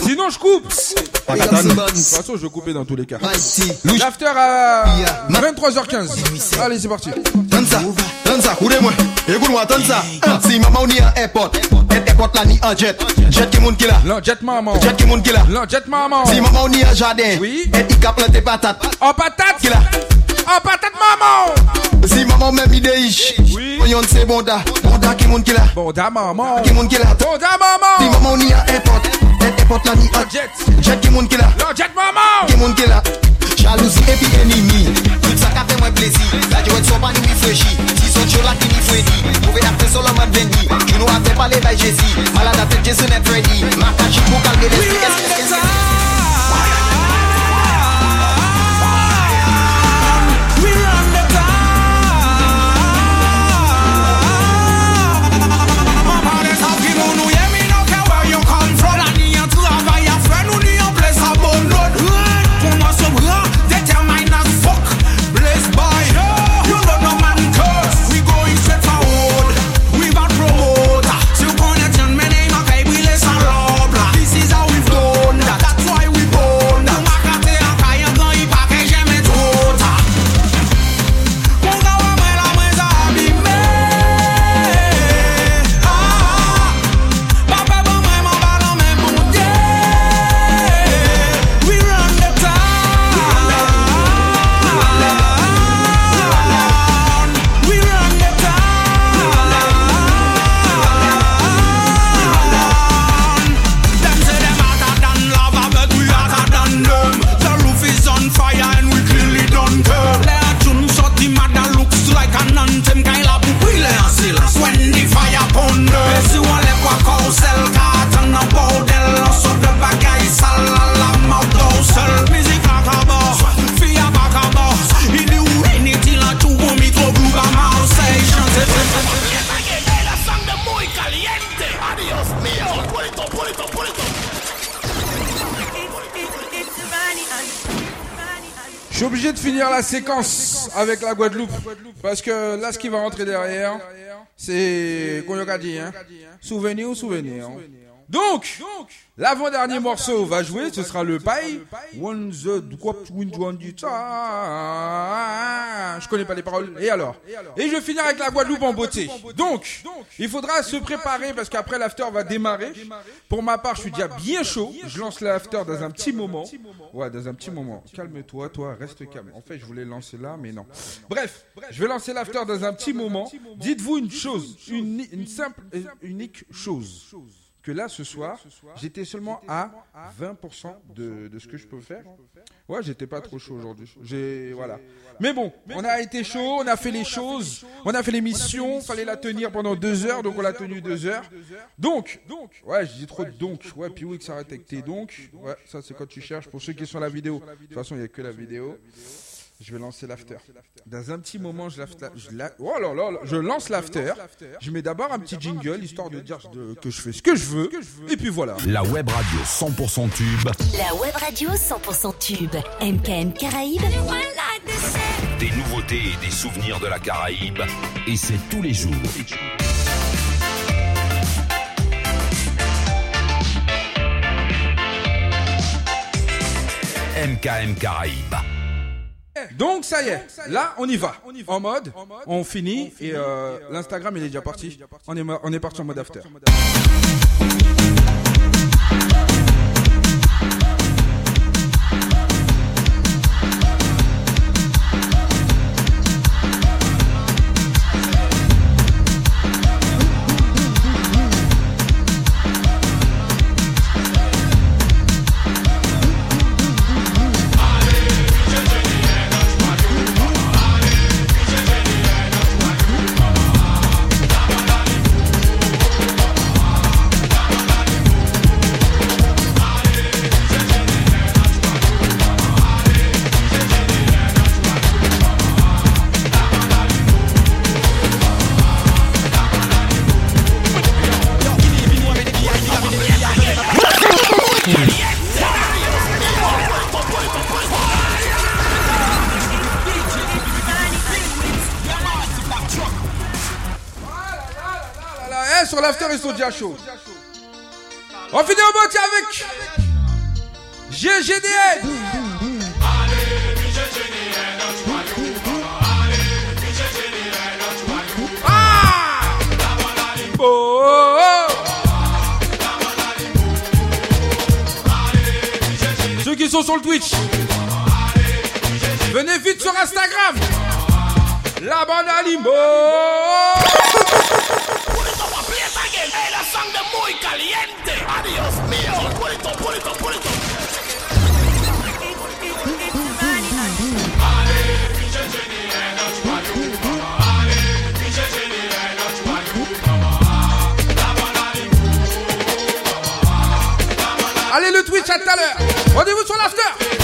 Sinon je coupe. De toute façon je vais couper dans tous les cas. L'after à 23h15 Allez c'est parti. Dansa, dansa, oule mwen Écoute moi, dansa Si maman ou ni un airport Et airport là ni un jet. Jet qui là. Non, jet maman. Jet monte qui là. Non, jet maman. Si maman ni un jardin. Oui. Et il cap planter patate En patate. Qui là? En patate maman. Si maman même idée ish Oui. Yon c'est bonda Bonda qui monte qui là. Bonda maman. Qui monte qui là? Bonda maman. Si maman ni un airport Et airport là ni un jet. Jet monte qui là. Non, jet maman. Qui monte qui là? Jalousie et puis ennemi Tout ça qu'a fait moins plaisir. La joie de son pas ni fraîchi Si autres choses pale bay jesi Malada tel jesu net ready. Maka chibou kalbe lesi la séquence avec la Guadeloupe. Parce que là, ce qui va rentrer derrière, c'est Koyokadi. Hein. Souvenir ou souvenir. Donc, l'avant-dernier morceau va jouer, ce sera le paille. One the Je connais pas les paroles. Et alors Et je vais finir avec la Guadeloupe en beauté. Donc, il faudra se préparer parce qu'après l'after va démarrer. Pour ma part, je suis déjà bien chaud. Je lance l'after dans un petit moment. Ouais, dans un petit moment. Calme-toi, toi, reste calme. En fait, je voulais lancer là, mais non. Bref, je vais lancer l'after dans un petit moment. Dites-vous une chose, une, une simple, et unique chose. Que là, ce soir, j'étais seulement à 20% de, de ce que je peux faire. Ouais, j'étais pas trop chaud aujourd'hui. J'ai voilà. Mais bon, on a été chaud, on a fait les choses, on a fait l'émission, fallait la tenir pendant deux heures, donc on l'a tenu deux heures. Donc, donc, ouais, j'ai dit trop de donc. Ouais, puis oui, que ça arrête avec tes donc. Ouais, ça c'est quand tu cherches. Pour ceux qui sont sur la vidéo, de toute façon, il n'y a que la vidéo. Je vais lancer l'after. Dans un petit moment, je, je, la- oh là là là, je lance l'after. Je mets d'abord un petit jingle histoire de dire de- que je fais ce que je veux. Et puis voilà. La web radio 100% tube. La web radio 100% tube. MKM Caraïbes. Des nouveautés et des souvenirs de la Caraïbe. Et c'est tous les jours. MKM Caraïbes. Donc ça y est, là on y va. En mode, on finit et euh, l'Instagram il est déjà parti. On est, on est parti en mode after. L'after sont déjà chauds. On finit en beauté avec GGDN. Ah Oh, oh. Ceux qui sont sur le Twitch, venez vite sur Instagram. La bande à Allez le Twitch à tout à l'heure. Rendez-vous sur l'after.